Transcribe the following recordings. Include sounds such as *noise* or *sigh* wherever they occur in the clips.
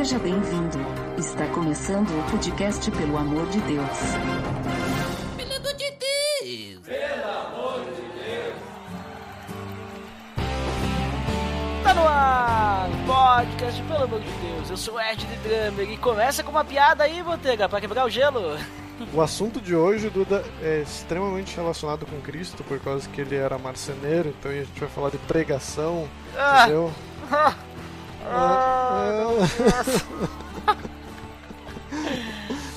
Seja bem-vindo. Está começando o podcast Pelo Amor de Deus. Pelo amor de Deus! Tá no ar, podcast, pelo amor de Deus. Eu sou o Ed de Drummer e começa com uma piada aí, Botega, pra quebrar o gelo. O assunto de hoje, Duda, é extremamente relacionado com Cristo, por causa que ele era marceneiro, então a gente vai falar de pregação, Ah. entendeu? Ah, *laughs*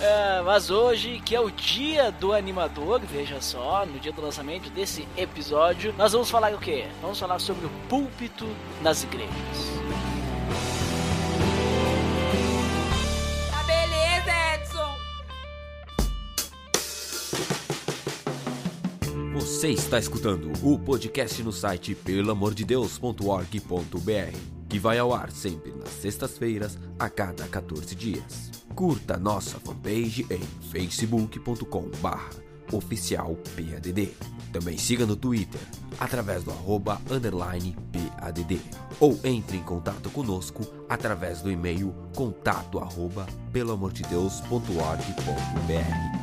É, mas hoje, que é o dia do animador, veja só, no dia do lançamento desse episódio, nós vamos falar o quê? Vamos falar sobre o púlpito nas igrejas. Tá beleza, Edson! Você está escutando o podcast no site pelamordedeus.org.br, que vai ao ar sempre nas sextas-feiras, a cada 14 dias. Curta nossa fanpage em facebook.com/barra oficial PADD. Também siga no Twitter, através do arroba underline PADD. Ou entre em contato conosco através do e-mail contato arroba pelamordedeus.org.br.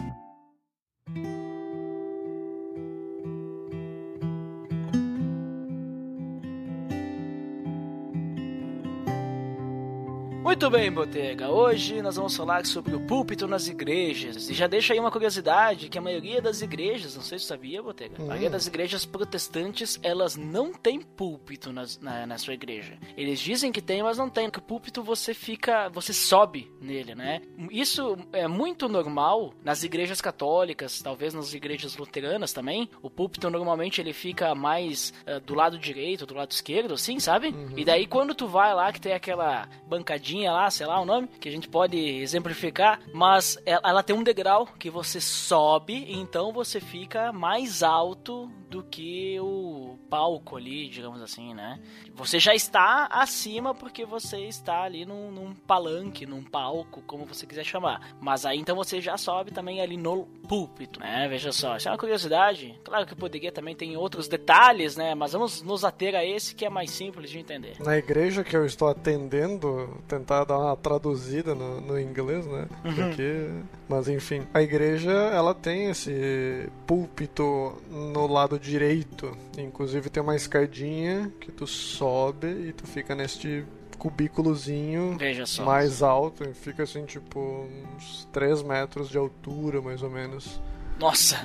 Muito bem, Botega. Hoje nós vamos falar sobre o púlpito nas igrejas. E já deixa aí uma curiosidade, que a maioria das igrejas, não sei se você sabia, Botega, a maioria das igrejas protestantes, elas não têm púlpito nas- na, na sua igreja. Eles dizem que tem, mas não tem. Que o púlpito você fica, você sobe nele, né? Isso é muito normal nas igrejas católicas, talvez nas igrejas luteranas também. O púlpito normalmente ele fica mais eh, do lado direito, do lado esquerdo, assim, sabe? E daí quando tu vai lá que tem aquela bancadinha lá, sei lá o nome, que a gente pode exemplificar, mas ela, ela tem um degrau que você sobe, então você fica mais alto do que o palco ali, digamos assim, né? Você já está acima porque você está ali num, num palanque, num palco, como você quiser chamar. Mas aí então você já sobe também ali no púlpito, né? Veja só, isso é uma curiosidade. Claro que o poderia também tem outros detalhes, né? Mas vamos nos ater a esse que é mais simples de entender. Na igreja que eu estou atendendo, tentar dar uma traduzida no, no inglês, né? Porque, mas enfim, a igreja ela tem esse púlpito no lado direito. Inclusive tem uma escadinha que tu sobe e tu fica neste cubículozinho mais alto. e Fica assim, tipo, uns 3 metros de altura, mais ou menos. Nossa,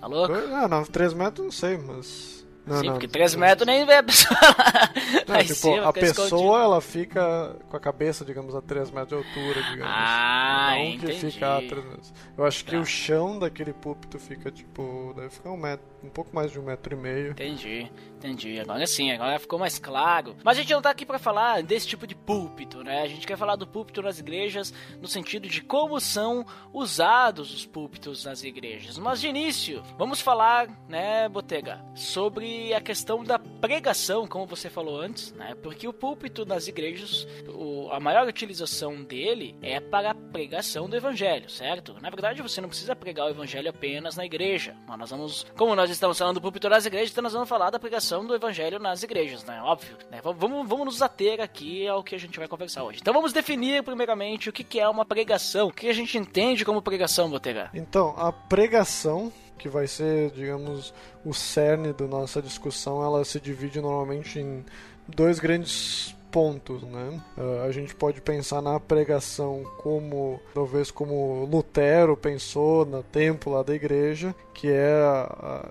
tá louco? Ah, não, 3 metros não sei, mas. Não, Sim, não, porque 3 metros nem vê a pessoa lá, Não, tipo, cima, a pessoa escondido. ela fica com a cabeça, digamos, a 3 metros de altura, digamos. Ah, não entendi. que fica a 3 metros. Eu acho que Tá. o chão daquele púlpito fica, tipo, deve ficar um metro, um pouco mais de um metro e meio. Entendi, entendi. Agora sim, agora ficou mais claro. Mas a gente não tá aqui pra falar desse tipo de púlpito, né? A gente quer falar do púlpito nas igrejas no sentido de como são usados os púlpitos nas igrejas. Mas de início, vamos falar, né, Botega, sobre a questão da pregação, como você falou antes, né? Porque o púlpito nas igrejas, o- a maior utilização dele é para a pregação do evangelho, certo? Na verdade, você não precisa pregar o evangelho apenas na igreja. Mas nós vamos, como nós estamos falando do púlpito nas igrejas, então nós vamos falar da pregação do evangelho nas igrejas, né? Óbvio. Né? Vamos, vamos nos ater aqui ao que a gente vai conversar hoje. Então vamos definir primeiramente o que, é uma pregação, o que a gente entende como pregação, Botega. Então, a pregação, que vai ser, digamos, o cerne da nossa discussão, ela se divide normalmente em dois grandes pontos, né? Ah, a gente pode pensar na pregação como, talvez como Lutero pensou no templo lá da igreja, que é a-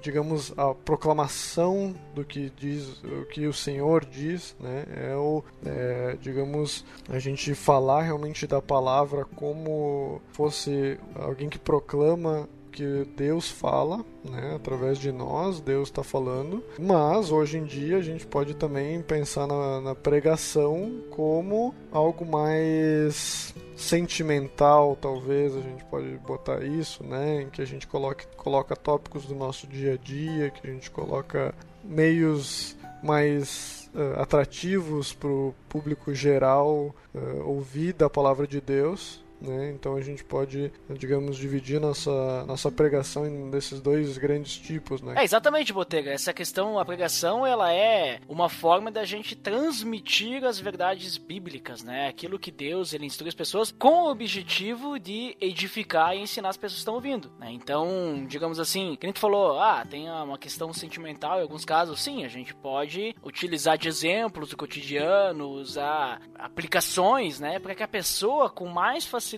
digamos a proclamação do que diz o que o Senhor diz né é o é, digamos a gente falar realmente da palavra como fosse alguém que proclama que Deus fala, né, através de nós, Deus está falando. Mas hoje em dia a gente pode também pensar na, na pregação como algo mais sentimental, talvez a gente pode botar isso, né, em que a gente coloque, coloca tópicos do nosso dia a dia, que a gente coloca meios mais eh, atrativos para o público geral eh, ouvir da palavra de Deus né? Então a gente pode, digamos, dividir nossa, nossa pregação desses dois grandes tipos, né? É, exatamente, Botega. Essa questão, a pregação, ela é uma forma da gente transmitir as verdades bíblicas, né? Aquilo que Deus, ele instrui as pessoas com o objetivo de edificar e ensinar as pessoas que estão ouvindo, né? Então, digamos assim, que a gente falou, ah, tem uma questão sentimental em alguns casos, sim, a gente pode utilizar de exemplos do cotidiano, usar aplicações, né, para que a pessoa com mais facilidade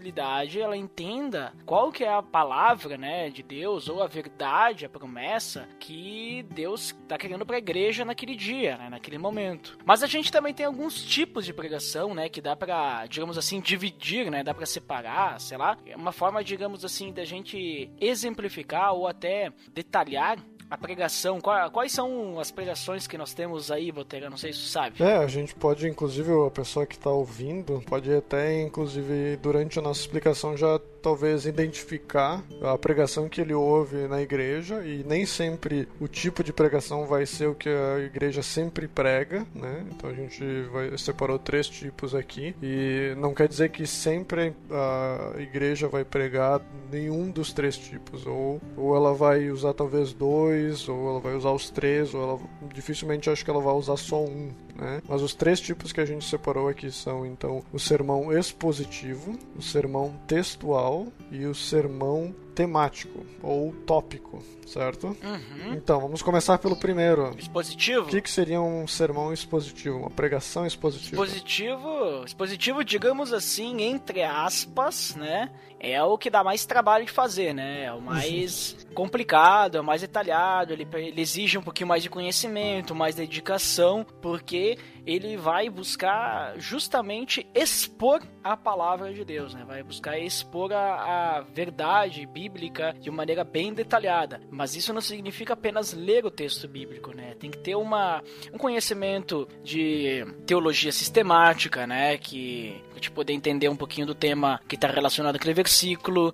ela entenda qual que é a palavra, né, de Deus ou a verdade, a promessa que Deus está querendo para a igreja naquele dia, né, naquele momento. Mas a gente também tem alguns tipos de pregação, né, que dá para, digamos assim, dividir, né, dá para separar, sei lá, é uma forma, digamos assim, da gente exemplificar ou até detalhar a pregação, quais são as pregações que nós temos aí, Botega? Não sei se você sabe. É, a gente pode, inclusive, a pessoa que está ouvindo, pode até, inclusive, durante a nossa explicação já talvez identificar a pregação que ele ouve na igreja e nem sempre o tipo de pregação vai ser o que a igreja sempre prega, né? Então a gente vai, separou três tipos aqui e não quer dizer que sempre a igreja vai pregar nenhum dos três tipos ou, ou ela vai usar talvez dois ou ela vai usar os três ou ela dificilmente acho que ela vai usar só um, né? Mas os três tipos que a gente separou aqui são então o sermão expositivo, o sermão textual e o sermão temático ou tópico, certo? Uhum. Então, vamos começar pelo primeiro. Expositivo? O que, que seria um sermão expositivo? Uma pregação expositiva? Expositivo, expositivo, digamos assim, entre aspas, né? É o que dá mais trabalho de fazer, né? É o mais complicado, é o mais detalhado, ele, ele exige um pouquinho mais de conhecimento, mais dedicação, porque ele vai buscar justamente expor a palavra de Deus, né? Vai buscar expor a, a verdade bíblica de maneira bem detalhada. Mas isso não significa apenas ler o texto bíblico, né? Tem que ter uma, um conhecimento de teologia sistemática, né? Que gente poder entender um pouquinho do tema que está relacionado àquele versículo,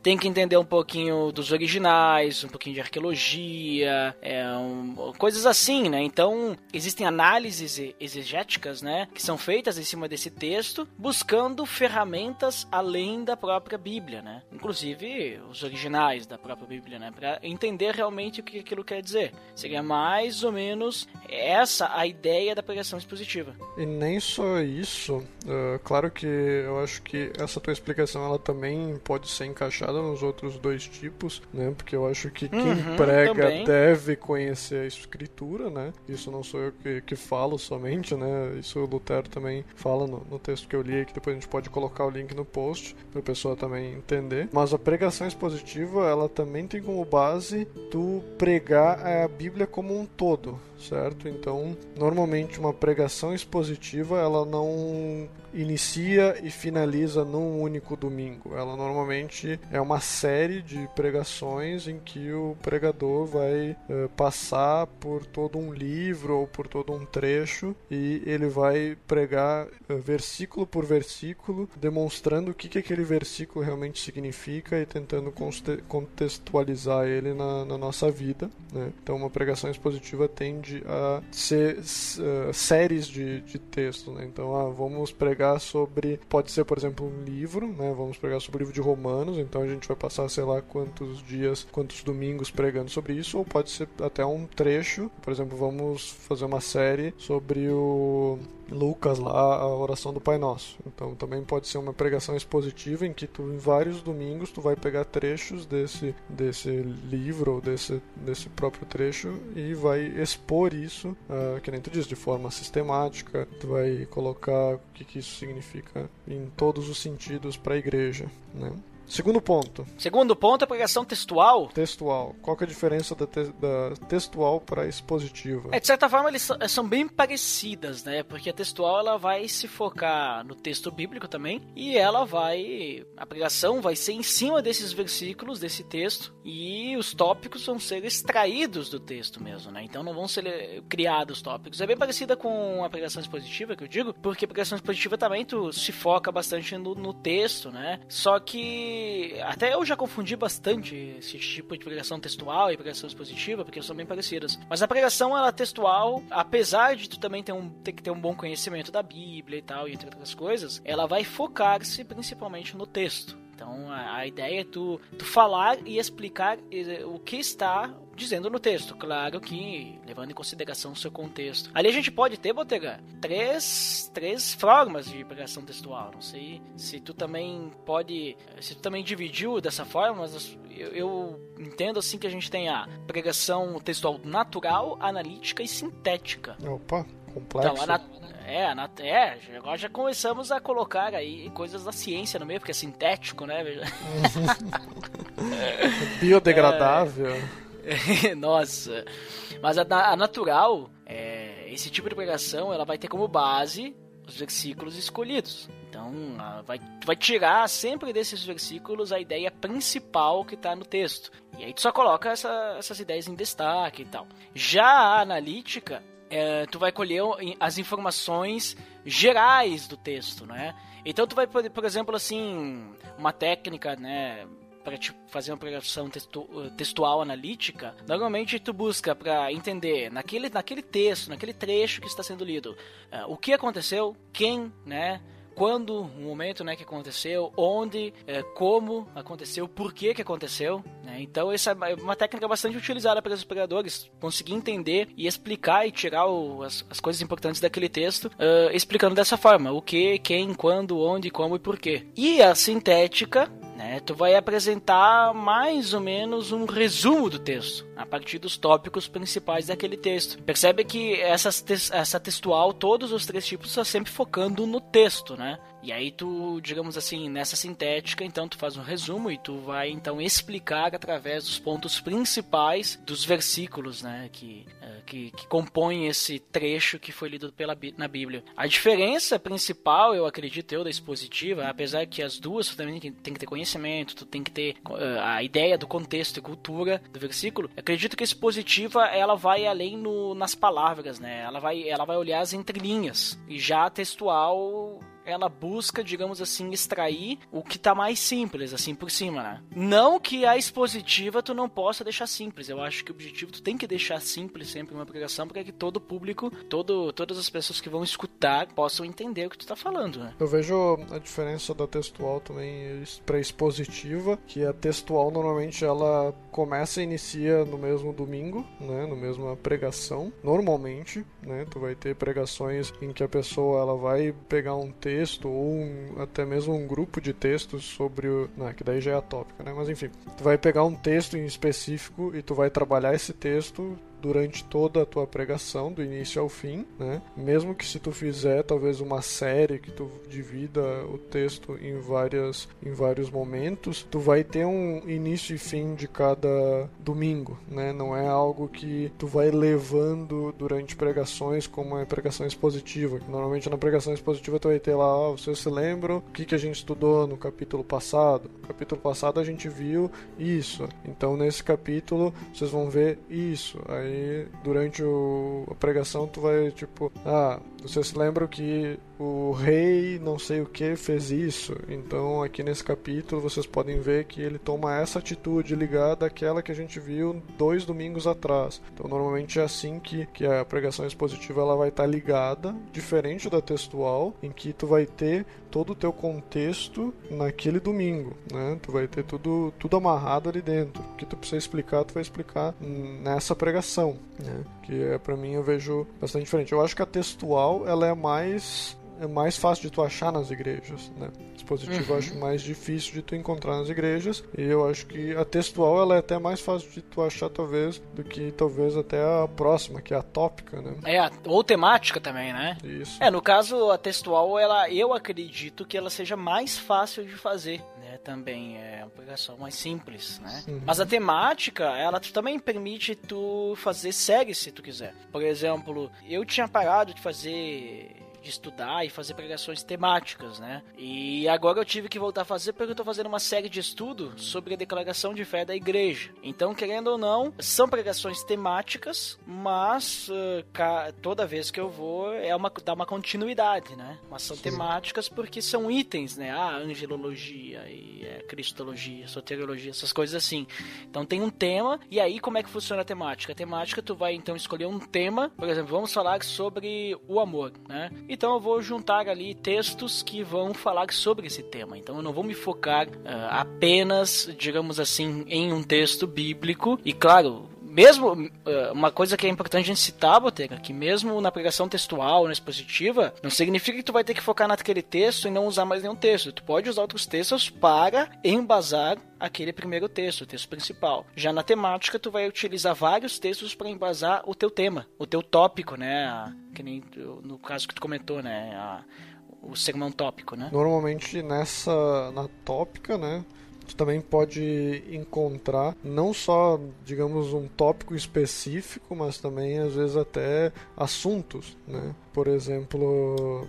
tem que entender um pouquinho dos originais, um pouquinho de arqueologia, é, um, coisas assim, né? Então, existem análises exegéticas, né, que são feitas em cima desse texto, buscando ferramentas além da própria Bíblia, né? Inclusive os originais da própria Bíblia, né, para entender realmente o que aquilo quer dizer. Seria mais ou menos essa a ideia da pregação expositiva. E nem só isso, uh, claro que eu acho que essa tua explicação ela também pode ser encaixada nos outros dois tipos, né? Porque eu acho que quem Uhum, prega também. deve conhecer a escritura, né? Isso não sou eu que, que falo somente, né? Isso o Lutero também fala no, no texto que eu li, que depois a gente pode colocar o link no post para a pessoa também entender. Mas a pregação expositiva, ela também tem como base tu pregar a Bíblia como um todo, certo? Então, normalmente uma pregação expositiva, ela não inicia e finaliza num único domingo. Ela normalmente é uma série de pregações em que o pregador vai eh, passar por todo um livro ou por todo um trecho e ele vai pregar eh, versículo por versículo, demonstrando o que, que aquele versículo realmente significa e tentando contextualizar ele na, na nossa vida. né? Então, uma pregação expositiva tende a ser s- eh, séries de, de textos. né? Então, ah, vamos pregar sobre. Pode ser, por exemplo, um livro, né? Vamos pregar sobre o livro de Romanos, então a gente vai passar, sei lá, quantos dias, quantos domingos pregando sobre isso, ou pode ser até um trecho. Por exemplo, vamos fazer uma série sobre o. Lucas lá, a oração do Pai Nosso. Então também pode ser uma pregação expositiva em que tu em vários domingos tu vai pegar trechos desse desse livro ou desse desse próprio trecho e vai expor isso, ah, que nem tu diz, de forma sistemática. Tu vai colocar o que, que isso significa em todos os sentidos para a igreja, né? Segundo ponto, Segundo ponto, a pregação textual. textual. Qual que é a diferença da, te- da textual para expositiva? É, de certa forma, eles são, bem parecidas, né? Porque a textual ela vai se focar no texto bíblico também e ela vai. A pregação vai ser em cima desses versículos, desse texto, e os tópicos vão ser extraídos do texto mesmo, né? Então não vão ser criados tópicos. É bem parecida com a pregação expositiva, que eu digo, porque a pregação expositiva também tu se foca bastante no, no texto, né? Só que até eu já confundi bastante esse tipo de pregação textual e pregação expositiva, porque são bem parecidas. Mas a pregação ela é textual, apesar de tu também ter, um, ter que ter um bom conhecimento da Bíblia e tal, e entre outras coisas, ela vai focar-se principalmente no texto. Então a, a ideia é tu, tu falar e explicar eh, o que está dizendo no texto. Claro que levando em consideração o seu contexto. Ali a gente pode ter, Botega, três, três formas de pregação textual. Não sei se tu também pode. Se tu também dividiu dessa forma, mas eu, eu entendo assim que a gente tem a pregação textual natural, analítica e sintética. Opa, complexo. Então, a nat é, a nat é, agora já começamos a colocar aí coisas da ciência no meio, porque é sintético, né? *laughs* Biodegradável. É. *laughs* Nossa. Mas a, a natural, é, esse tipo de pregação, ela vai ter como base os versículos escolhidos. Então, vai, vai tirar sempre desses versículos a ideia principal que está no texto. E aí tu só coloca essa, essas ideias em destaque e tal. Já a analítica, é, tu vai colher as informações gerais do texto, né? Então tu vai, por exemplo, assim, uma técnica, né? Para te fazer uma pregação textu textual analítica, normalmente tu busca para entender naquele, naquele texto, naquele trecho que está sendo lido, uh, o que aconteceu, quem, né, quando, o momento né, que aconteceu, onde, é, como aconteceu, por que, que aconteceu. Né? Então, essa é uma técnica bastante utilizada pelos operadores, conseguir entender e explicar e tirar o, as, as, coisas importantes daquele texto, uh, explicando dessa forma: o que, quem, quando, onde, como e por quê. E a sintética né? Tu vai apresentar mais ou menos um resumo do texto, a partir dos tópicos principais daquele texto. Percebe que essa, essa textual, todos os três tipos, estão sempre focando no texto, né? E aí tu, digamos assim, nessa sintética, então tu faz um resumo e tu vai então explicar através dos pontos principais dos versículos, né, que, uh, que, que compõem esse trecho que foi lido pela, na Bíblia. A diferença principal, eu acredito eu, da expositiva, apesar que as duas tu também tem, que ter conhecimento, tu tem que ter uh, a ideia do contexto e cultura do versículo, acredito que a expositiva, ela vai além no, nas palavras, né, ela vai, ela vai olhar as entrelinhas, e já textual ela busca, digamos assim, extrair o que tá mais simples, assim, por cima, né? Não que a expositiva tu não possa deixar simples. Eu acho que o objetivo tu tem que deixar simples sempre uma pregação para que todo público, todo, todas as pessoas que vão escutar possam entender o que tu tá falando, né? Eu vejo a diferença da textual também para expositiva, que a textual normalmente ela começa e inicia no mesmo domingo, né, no mesmo pregação, normalmente, né? Tu vai ter pregações em que a pessoa ela vai pegar um texto ou um, até mesmo um grupo de textos sobre o. Não, que daí já é a tópica, né? Mas enfim, tu vai pegar um texto em específico e tu vai trabalhar esse texto durante toda a tua pregação, do início ao fim, né? Mesmo que se tu fizer talvez uma série que tu divida o texto em várias em vários momentos, tu vai ter um início e fim de cada domingo, né? Não é algo que tu vai levando durante pregações como é pregação expositiva. Normalmente na pregação expositiva tu vai ter lá, ah, vocês se lembram o que que a gente estudou no capítulo passado? No capítulo passado a gente viu isso. Então nesse capítulo vocês vão ver isso. Aí aí durante o, a pregação tu vai tipo, ah, você se lembra que o rei não sei o que fez isso. Então aqui nesse capítulo vocês podem ver que ele toma essa atitude ligada àquela que a gente viu dois domingos atrás. Então normalmente é assim que, que a pregação expositiva ela vai estar tá ligada, diferente da textual, em que tu vai ter todo o teu contexto naquele domingo, né? Tu vai ter tudo, tudo amarrado ali dentro. O que tu precisa explicar, tu vai explicar nessa pregação, né? Que é para mim eu vejo bastante diferente. Eu acho que a textual ela é mais é mais fácil de tu achar nas igrejas, né? Dispositivo uhum. eu acho mais difícil de tu encontrar nas igrejas e eu acho que a textual ela é até mais fácil de tu achar talvez do que talvez até a próxima, que é a tópica, né? É, ou temática também, né? Isso. É, no caso a textual, ela eu acredito que ela seja mais fácil de fazer, né? Também é uma pregação mais simples, né? Uhum. Mas a temática, ela também permite tu fazer séries se tu quiser. Por exemplo, eu tinha parado de fazer de estudar e fazer pregações temáticas, né? E agora eu tive que voltar a fazer porque eu tô fazendo uma série de estudo sobre a declaração de fé da igreja. Então, querendo ou não, são pregações temáticas, mas uh, toda vez que eu vou é uma dá uma continuidade, né? Mas são Sim. temáticas porque são itens, né? Ah, angelologia e é, cristologia, soteriologia, essas coisas assim. Então tem um tema e aí como é que funciona a temática? A temática tu vai então escolher um tema, por exemplo, vamos falar sobre o amor, né? Então eu vou juntar ali textos que vão falar sobre esse tema. Então eu não vou me focar uh, apenas, digamos assim, em um texto bíblico. E claro, mesmo eh, uma coisa que é importante a gente citar, Botega, que mesmo na pregação textual, na expositiva, não significa que tu vai ter que focar naquele texto e não usar mais nenhum texto. Tu pode usar outros textos para embasar aquele primeiro texto, o texto principal. Já na temática, tu vai utilizar vários textos para embasar o teu tema, o teu tópico, né? Que nem no caso que tu comentou, né? O sermão tópico, né? Normalmente nessa na tópica, né? Tu também pode encontrar não só, digamos, um tópico específico, mas também às vezes até assuntos, né? Por exemplo,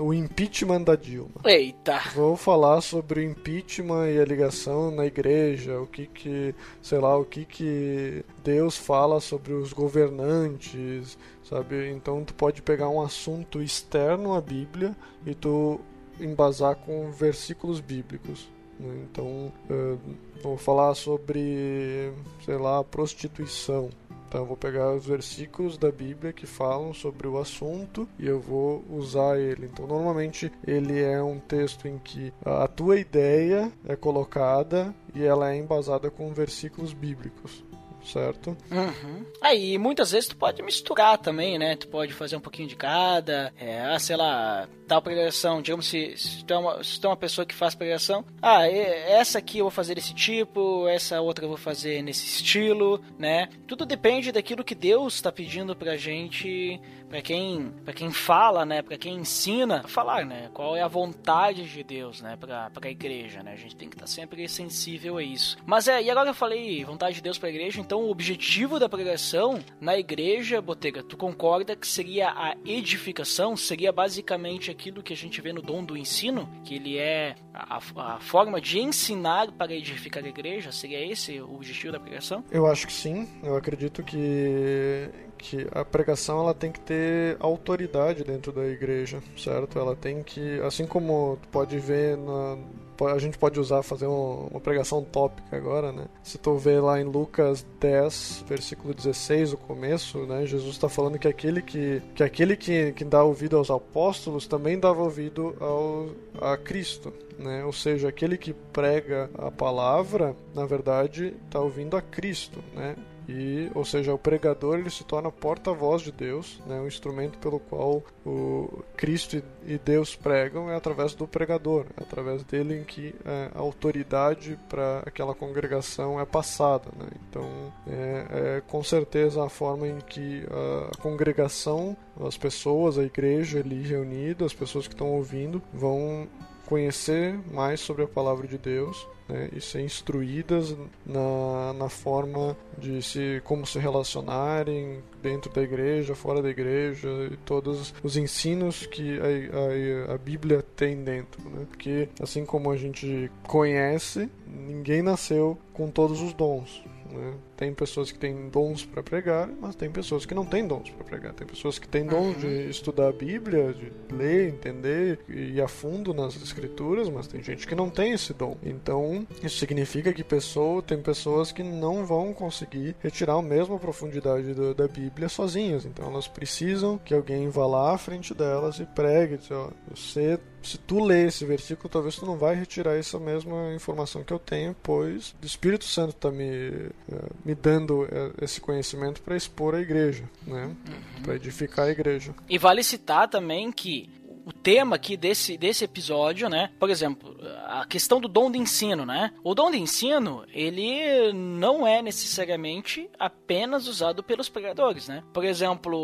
o impeachment da Dilma. Eita! Vou falar sobre o impeachment e a ligação na igreja, o que que, sei lá, o que que Deus fala sobre os governantes, sabe? Então tu pode pegar um assunto externo à Bíblia e tu embasar com versículos bíblicos. Né? Então, uh, vou falar sobre, sei lá, prostituição. Então, eu vou pegar os versículos da Bíblia que falam sobre o assunto e eu vou usar ele. Então, normalmente, ele é um texto em que a tua ideia é colocada e ela é embasada com versículos bíblicos certo? Uhum. Aí, muitas vezes tu pode misturar também, né? Tu pode fazer um pouquinho de cada, é, ah, sei lá, tal pregação, digamos se, se, tu é uma, se tu é uma pessoa que faz pregação, ah, essa aqui eu vou fazer desse tipo, essa outra eu vou fazer nesse estilo, né? Tudo depende daquilo que Deus está pedindo pra gente para quem, para quem fala, né, para quem ensina a falar, né, qual é a vontade de Deus, né, para a igreja, né? A gente tem que estar tá sempre sensível a isso. Mas é, e agora eu falei vontade de Deus para a igreja, então o objetivo da pregação na igreja, Botega, tu concorda que seria a edificação, seria basicamente aquilo que a gente vê no dom do ensino, que ele é a, a forma de ensinar para edificar a igreja, seria esse o objetivo da pregação? Eu acho que sim. Eu acredito que que a pregação ela tem que ter autoridade dentro da igreja, certo? Ela tem que, assim como tu pode ver na a gente pode usar fazer uma, pregação tópica agora, né? Se tu ver lá em Lucas 10, versículo 16, o começo, né? Jesus está falando que aquele que, que aquele que, que dá ouvido aos apóstolos também dava ouvido ao, a Cristo, né? Ou seja, aquele que prega a palavra, na verdade, está ouvindo a Cristo, né? E ou seja o pregador ele se torna porta-voz de Deus né um instrumento pelo qual o Cristo e Deus pregam é através do pregador é através dele em que é, a autoridade para aquela congregação é passada né? então é, é, com certeza a forma em que a congregação as pessoas a igreja ali reunida as pessoas que estão ouvindo vão conhecer mais sobre a palavra de Deus né, e ser instruídas na, na forma de se como se relacionarem dentro da igreja, fora da igreja e todos os ensinos que a, a, a Bíblia tem dentro, né? Porque assim como a gente conhece, ninguém nasceu com todos os dons. Né? Tem pessoas que têm dons para pregar, mas tem pessoas que não têm dons para pregar. Tem pessoas que têm dons uhum. de estudar a Bíblia, de ler, entender e ir a fundo nas escrituras, mas tem gente que não tem esse dom. Então, isso significa que pessoa, tem pessoas que não vão conseguir retirar a mesma profundidade do, da Bíblia sozinhas. Então, elas precisam que alguém vá lá à frente delas e pregue, diz, ó, você se tu ler esse versículo, talvez tu não vai retirar essa mesma informação que eu tenho, pois o Espírito Santo está me, eh, me dando eh, esse conhecimento para expor a igreja, né? Uhum. Para edificar a igreja. E vale citar também que o tema aqui desse, desse episódio, né? Por exemplo, a questão do dom de ensino, né? O dom de ensino, ele não é necessariamente apenas usado pelos pregadores, né? Por exemplo,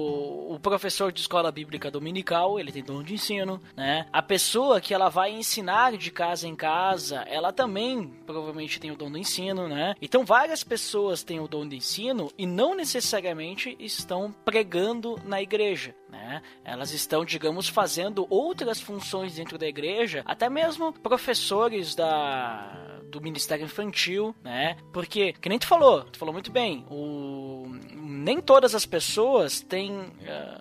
o professor de escola bíblica dominical, ele tem dom de ensino, né? A pessoa que ela vai ensinar de casa em casa, ela também provavelmente tem o dom do ensino, né? Então várias pessoas têm o dom de ensino e não necessariamente estão pregando na igreja, né? Elas estão, digamos, fazendo outras funções dentro da igreja, até mesmo professores da do Ministério Infantil, né? Porque, que nem tu falou, tu falou muito bem, o nem todas as pessoas têm uh,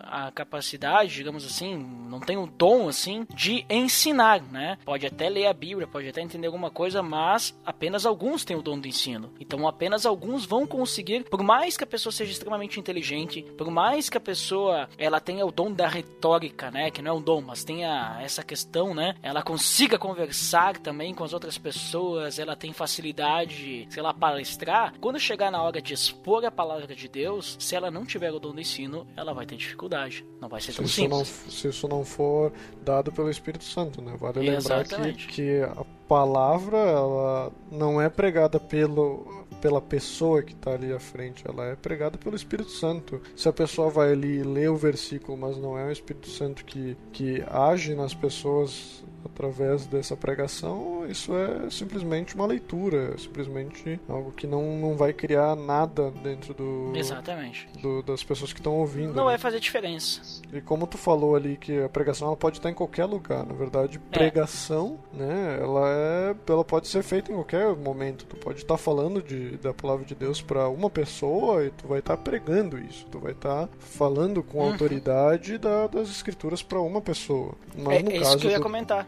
a capacidade, digamos assim, não tem o dom assim de ensinar, né? Pode até ler a Bíblia, pode até entender alguma coisa, mas apenas alguns têm o dom do ensino. Então apenas alguns vão conseguir, por mais que a pessoa seja extremamente inteligente, por mais que a pessoa ela tenha o dom da retórica, né, que não é um dom, mas tenha essa questão, né, ela consiga conversar também com as outras pessoas, ela tem facilidade, sei lá, palestrar, quando chegar na hora de expor a palavra de Deus, se ela não tiver o dom do ensino, ela vai ter dificuldade. Não vai ser se tão simples. Não, se isso não for dado pelo Espírito Santo, né? Vale lembrar que, Exatamente. que a palavra ela não é pregada pelo pela pessoa que está ali à frente, ela é pregada pelo Espírito Santo. Se a pessoa vai ali ler o versículo, mas não é o Espírito Santo que, que age nas pessoas através dessa pregação, isso é simplesmente uma leitura, é simplesmente algo que não, não vai criar nada dentro do, Exatamente. do das pessoas que estão ouvindo. Não né? vai fazer diferença. E como tu falou ali que a pregação ela pode estar em qualquer lugar, na verdade, É. pregação, né, ela é, ela pode ser feita em qualquer momento. Tu pode estar falando de, da palavra de Deus para uma pessoa e tu vai estar pregando isso. Tu vai estar falando com Uhum. autoridade da- das escrituras para uma pessoa. Mas É, no é caso isso que eu ia do, comentar.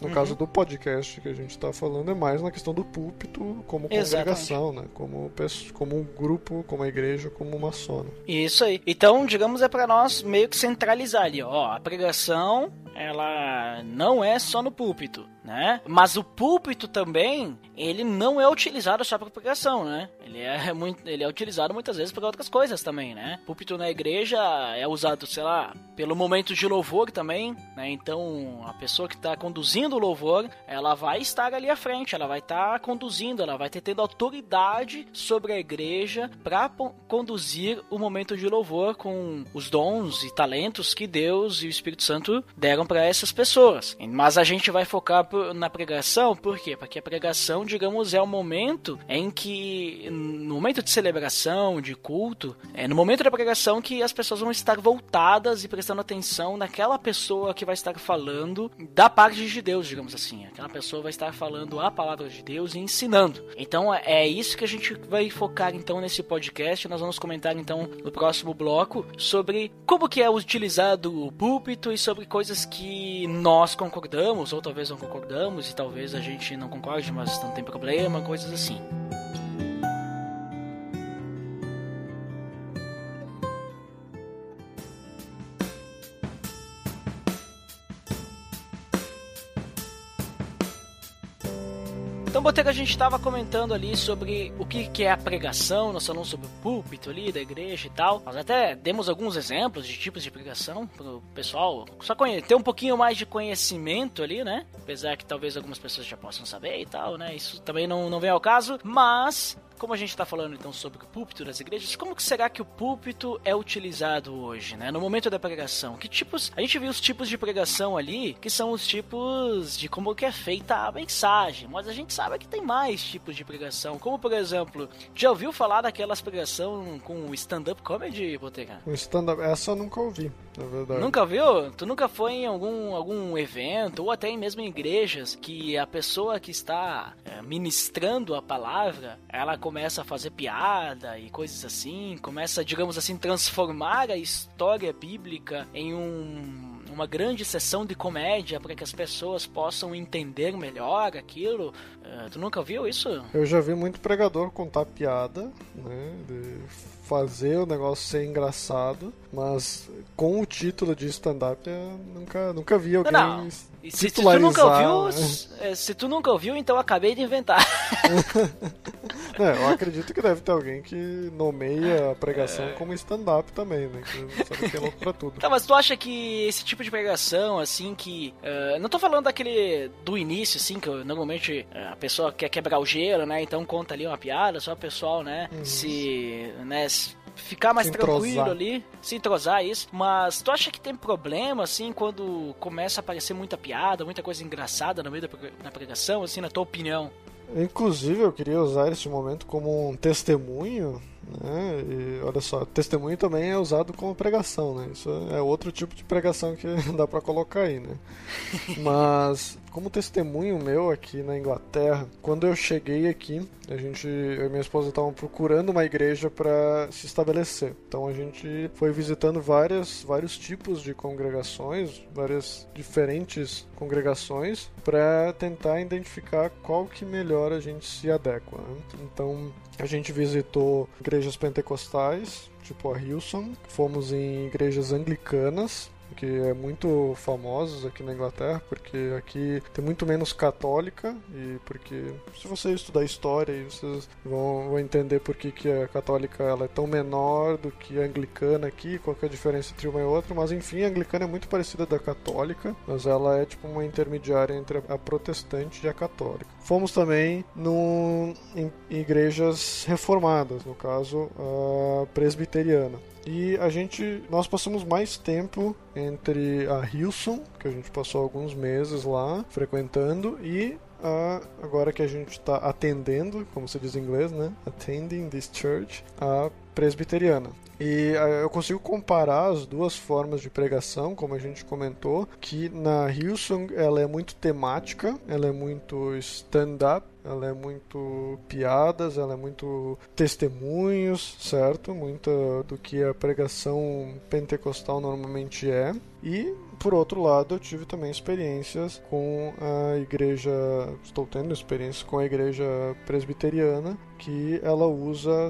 no Uhum. caso do podcast que a gente está falando é mais na questão do púlpito como Exatamente. congregação, né, como como um grupo, como a igreja, como uma só. né? Isso aí. Então, digamos, é pra nós meio que centralizar ali, ó. A pregação, ela não é só no púlpito, né? Mas o púlpito também, ele não é utilizado só para pregação, né? Ele é *laughs* muito, ele é utilizado muitas vezes para outras coisas também, né? Púlpito na igreja é usado, sei lá, pelo momento de louvor também, né? Então, a pessoa que está conduzindo o louvor, ela vai estar ali à frente, ela vai estar conduzindo, ela vai ter tendo autoridade sobre a igreja para conduzir o momento de louvor com os dons e talentos que Deus e o Espírito Santo deram para essas pessoas. Mas a gente vai focar na pregação, por quê? Porque a pregação, digamos, é o momento em que, no momento de celebração, de culto, é no momento da pregação que as pessoas vão estar voltadas e prestando atenção naquela pessoa que vai estar falando da parte de Deus, digamos assim. Aquela pessoa vai estar falando a palavra de Deus e ensinando. Então é isso que a gente vai focar então nesse podcast. Nós vamos comentar então no próximo bloco sobre como que é utilizado o púlpito e sobre coisas que nós concordamos ou talvez não concordamos e talvez a gente não concorde, mas não tem problema, coisas assim. Então, Botega, a gente estava comentando ali sobre o que, que é a pregação, nós falamos sobre o púlpito ali da igreja e tal. Nós até demos alguns exemplos de tipos de pregação pro pessoal só ter um pouquinho mais de conhecimento ali, né? Apesar que talvez algumas pessoas já possam saber e tal, né? Isso também não, não vem ao caso, mas como a gente está falando então sobre o púlpito das igrejas, como que será que o púlpito é utilizado hoje, né? No momento da pregação, que tipos? A gente viu os tipos de pregação ali, que são os tipos de como que é feita a mensagem, mas a gente sabe que tem mais tipos de pregação, como por exemplo, já ouviu falar daquelas pregação com stand-up comedy, Botega? Stand-up, essa eu nunca ouvi, verdade. Nunca viu? Tu nunca foi em algum, algum evento, ou até mesmo em igrejas, que a pessoa que está é, ministrando a palavra, ela começa a fazer piada e coisas assim, começa, digamos assim, transformar a história bíblica em um, uma grande sessão de comédia para que as pessoas possam entender melhor aquilo. É, tu nunca viu isso? Eu já vi muito pregador contar piada, né? De fazer o negócio ser engraçado, mas com o título de stand-up eu nunca, nunca vi alguém não. Se, se tu nunca ouviu, né? se, se tu nunca ouviu, então acabei de inventar. *laughs* *laughs* É, eu acredito que deve ter alguém que nomeia a pregação como stand-up também, né? Que sabe que é louco pra tudo. Tá, mas tu acha que esse tipo de pregação, assim, que. eh, não tô falando daquele do início, assim, que normalmente eh, a pessoa quer quebrar o gelo, né? Então conta ali uma piada, só o pessoal, né? Se. né? se Ficar mais tranquilo ali, se entrosar isso. Mas tu acha que tem problema, assim, quando começa a aparecer muita piada, muita coisa engraçada no meio da pregação, assim, na tua opinião? Inclusive, eu queria usar esse momento como um testemunho, né? E olha só, testemunho também é usado como pregação, né? Isso é outro tipo de pregação que *laughs* dá pra colocar aí, né? Mas como testemunho meu aqui na Inglaterra, quando eu cheguei aqui, a gente, eu e minha esposa estavam procurando uma igreja para se estabelecer. Então a gente foi visitando várias, vários tipos de congregações, várias diferentes congregações, para tentar identificar qual que melhor a gente se adequa. Né? Então a gente visitou igrejas pentecostais, tipo a Hilson, fomos em igrejas anglicanas, que é muito famosos aqui na Inglaterra, porque aqui tem muito menos católica e porque se você estudar história vocês vão, vão entender por que, que a católica ela é tão menor do que a anglicana aqui, qual é a diferença entre uma e outra, mas enfim, a anglicana é muito parecida da católica, mas ela é tipo uma intermediária entre a protestante e a católica. Fomos também no, em, igrejas reformadas, no caso a presbiteriana. E a gente, nós passamos mais tempo entre a Hilson, que a gente passou alguns meses lá frequentando, e a, agora que a gente está atendendo, como se diz em inglês, né? Attending this church, a presbiteriana. E eu consigo comparar as duas formas de pregação, como a gente comentou, que na Hilson ela é muito temática, ela é muito stand-up, ela é muito piadas, ela é muito testemunhos, certo? Muita do que a pregação pentecostal normalmente é. E por outro lado, eu tive também experiências com a igreja, estou tendo experiências com a igreja presbiteriana, que ela usa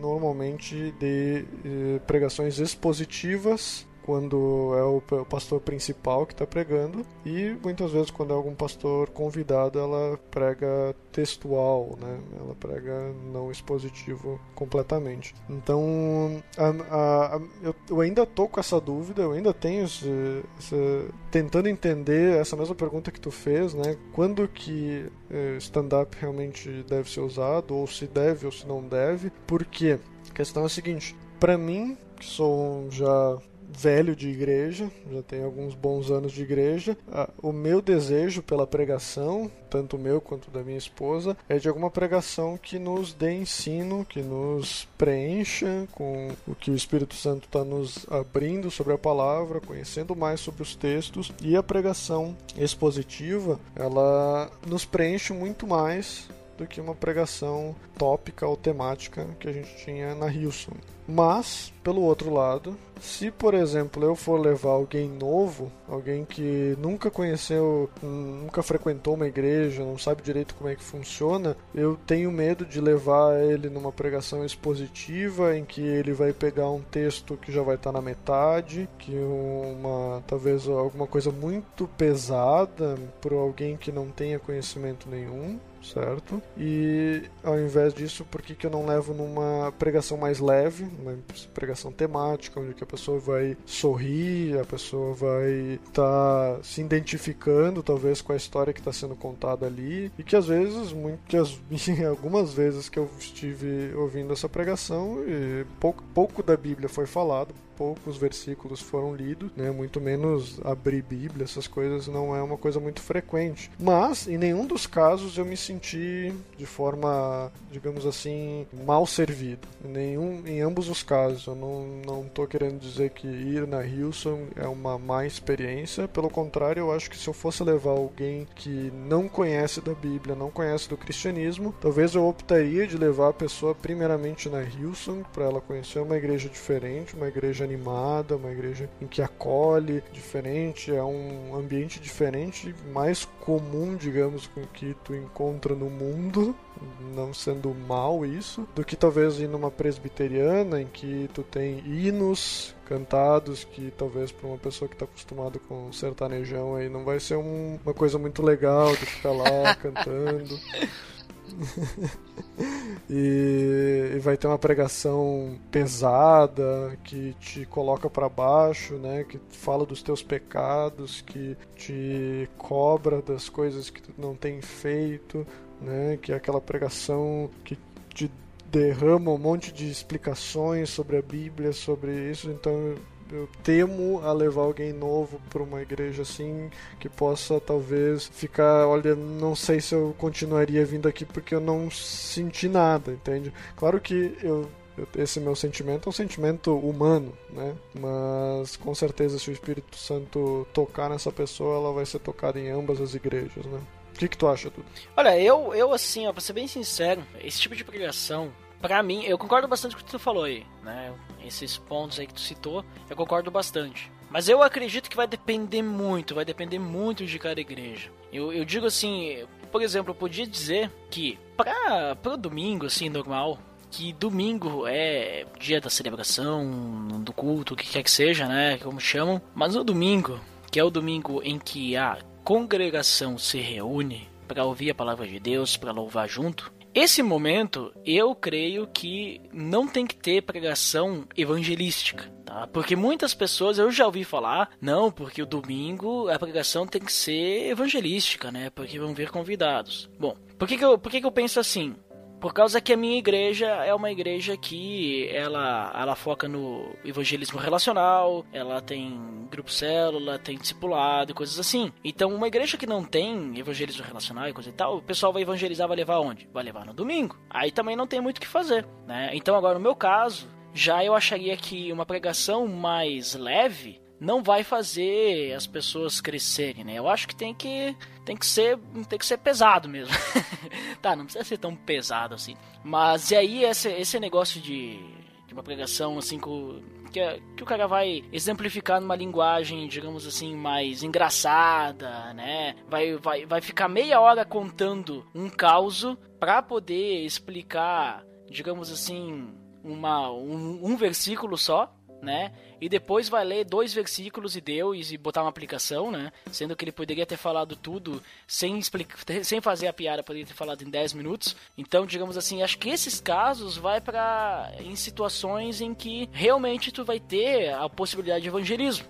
normalmente de eh, pregações expositivas quando é o pastor principal que está pregando e muitas vezes quando é algum pastor convidado ela prega textual, né? Ela prega não expositivo completamente. Então a, a, a, eu, eu, ainda tô com essa dúvida, eu ainda tenho esse, esse, tentando entender essa mesma pergunta que tu fez, né? Quando que eh, stand-up realmente deve ser usado ou se deve ou se não deve? Porque a questão é a seguinte: para mim que sou já velho de igreja, já tenho alguns bons anos de igreja. O meu desejo pela pregação, tanto meu quanto da minha esposa, é de alguma pregação que nos dê ensino, que nos preencha com o que o Espírito Santo está nos abrindo sobre a palavra, conhecendo mais sobre os textos. E a pregação expositiva, ela nos preenche muito mais do que uma pregação tópica ou temática que a gente tinha na Hilson. Mas, pelo outro lado, se por exemplo eu for levar alguém novo, alguém que nunca conheceu, nunca frequentou uma igreja, não sabe direito como é que funciona, eu tenho medo de levar ele numa pregação expositiva em que ele vai pegar um texto que já vai estar na metade, que uma talvez alguma coisa muito pesada para alguém que não tenha conhecimento nenhum certo? E ao invés disso, por que, que eu não levo numa pregação mais leve, uma pregação temática, onde a pessoa vai sorrir, a pessoa vai estar tá se identificando talvez com a história que está sendo contada ali, e que às vezes, muitas, *laughs* algumas vezes que eu estive ouvindo essa pregação, e pouco, pouco da Bíblia foi falado, poucos versículos foram lidos, né? Muito menos abrir Bíblia, essas coisas não é uma coisa muito frequente. Mas em nenhum dos casos eu me senti de forma, digamos assim, mal servido. Em nenhum, em ambos os casos, eu não não tô querendo dizer que ir na Hilson é uma má experiência. Pelo contrário, eu acho que se eu fosse levar alguém que não conhece da Bíblia, não conhece do cristianismo, talvez eu optaria de levar a pessoa primeiramente na Hilson para ela conhecer uma igreja diferente, uma igreja animada, uma igreja em que acolhe diferente, é um ambiente diferente, mais comum, digamos, com o que tu encontra no mundo, não sendo mal isso, do que talvez ir numa presbiteriana em que tu tem hinos cantados que talvez para uma pessoa que está acostumada com sertanejão aí não vai ser um, uma coisa muito legal de ficar lá *laughs* cantando. *laughs* e, e, vai ter uma pregação pesada que te coloca para baixo, né? Que fala dos teus pecados, que te cobra das coisas que tu não tem feito, né? Que é aquela pregação que te derrama um monte de explicações sobre a Bíblia, sobre isso. Então eu temo a levar alguém novo para uma igreja assim que possa talvez ficar, olha, não sei se eu continuaria vindo aqui porque eu não senti nada, entende? Claro que eu esse meu sentimento é um sentimento humano, né? Mas com certeza se o Espírito Santo tocar nessa pessoa, ela vai ser tocada em ambas as igrejas, né? O que, que tu acha, tudo? Olha, eu, eu assim, ó, pra ser bem sincero, esse tipo de pregação, pra mim, eu concordo bastante com o que tu falou aí, né? Esses pontos aí que tu citou, eu concordo bastante. Mas eu acredito que vai depender muito, vai depender muito de cada igreja. Eu, eu digo assim, por exemplo, eu podia dizer que para o domingo, assim, normal, que domingo é dia da celebração, do culto, o que quer que seja, né? Como chamam. Mas no domingo, que é o domingo em que a congregação se reúne para ouvir a palavra de Deus, para louvar junto, esse momento, eu creio que não tem que ter pregação evangelística, tá? Porque muitas pessoas eu já ouvi falar, não, porque o domingo a pregação tem que ser evangelística, né? Porque vão vir convidados. Bom, por que, que, eu, por que, que eu penso assim? Por causa que a minha igreja é uma igreja que ela, ela foca no evangelismo relacional, ela tem grupo célula, tem discipulado e coisas assim. Então, uma igreja que não tem evangelismo relacional e coisa e tal, o pessoal vai evangelizar, vai levar onde? Vai levar no domingo. Aí também não tem muito o que fazer, né? Então, agora no meu caso, já eu acharia que uma pregação mais leve não vai fazer as pessoas crescerem, né? Eu acho que tem que tem que ser tem que ser pesado mesmo. *laughs* tá, não precisa ser tão pesado assim. Mas e aí esse, esse negócio de, de uma pregação assim com que, que o cara vai exemplificar numa linguagem, digamos assim, mais engraçada, né? Vai, vai, vai ficar meia hora contando um caos para poder explicar, digamos assim, uma, um, um versículo só, né? E depois vai ler dois versículos e deu e botar uma aplicação, né? Sendo que ele poderia ter falado tudo sem explicar, *laughs* sem fazer a piada, poderia ter falado em 10 minutos. Então, digamos assim, acho que esses casos vai para em situações em que realmente tu vai ter a possibilidade de evangelismo.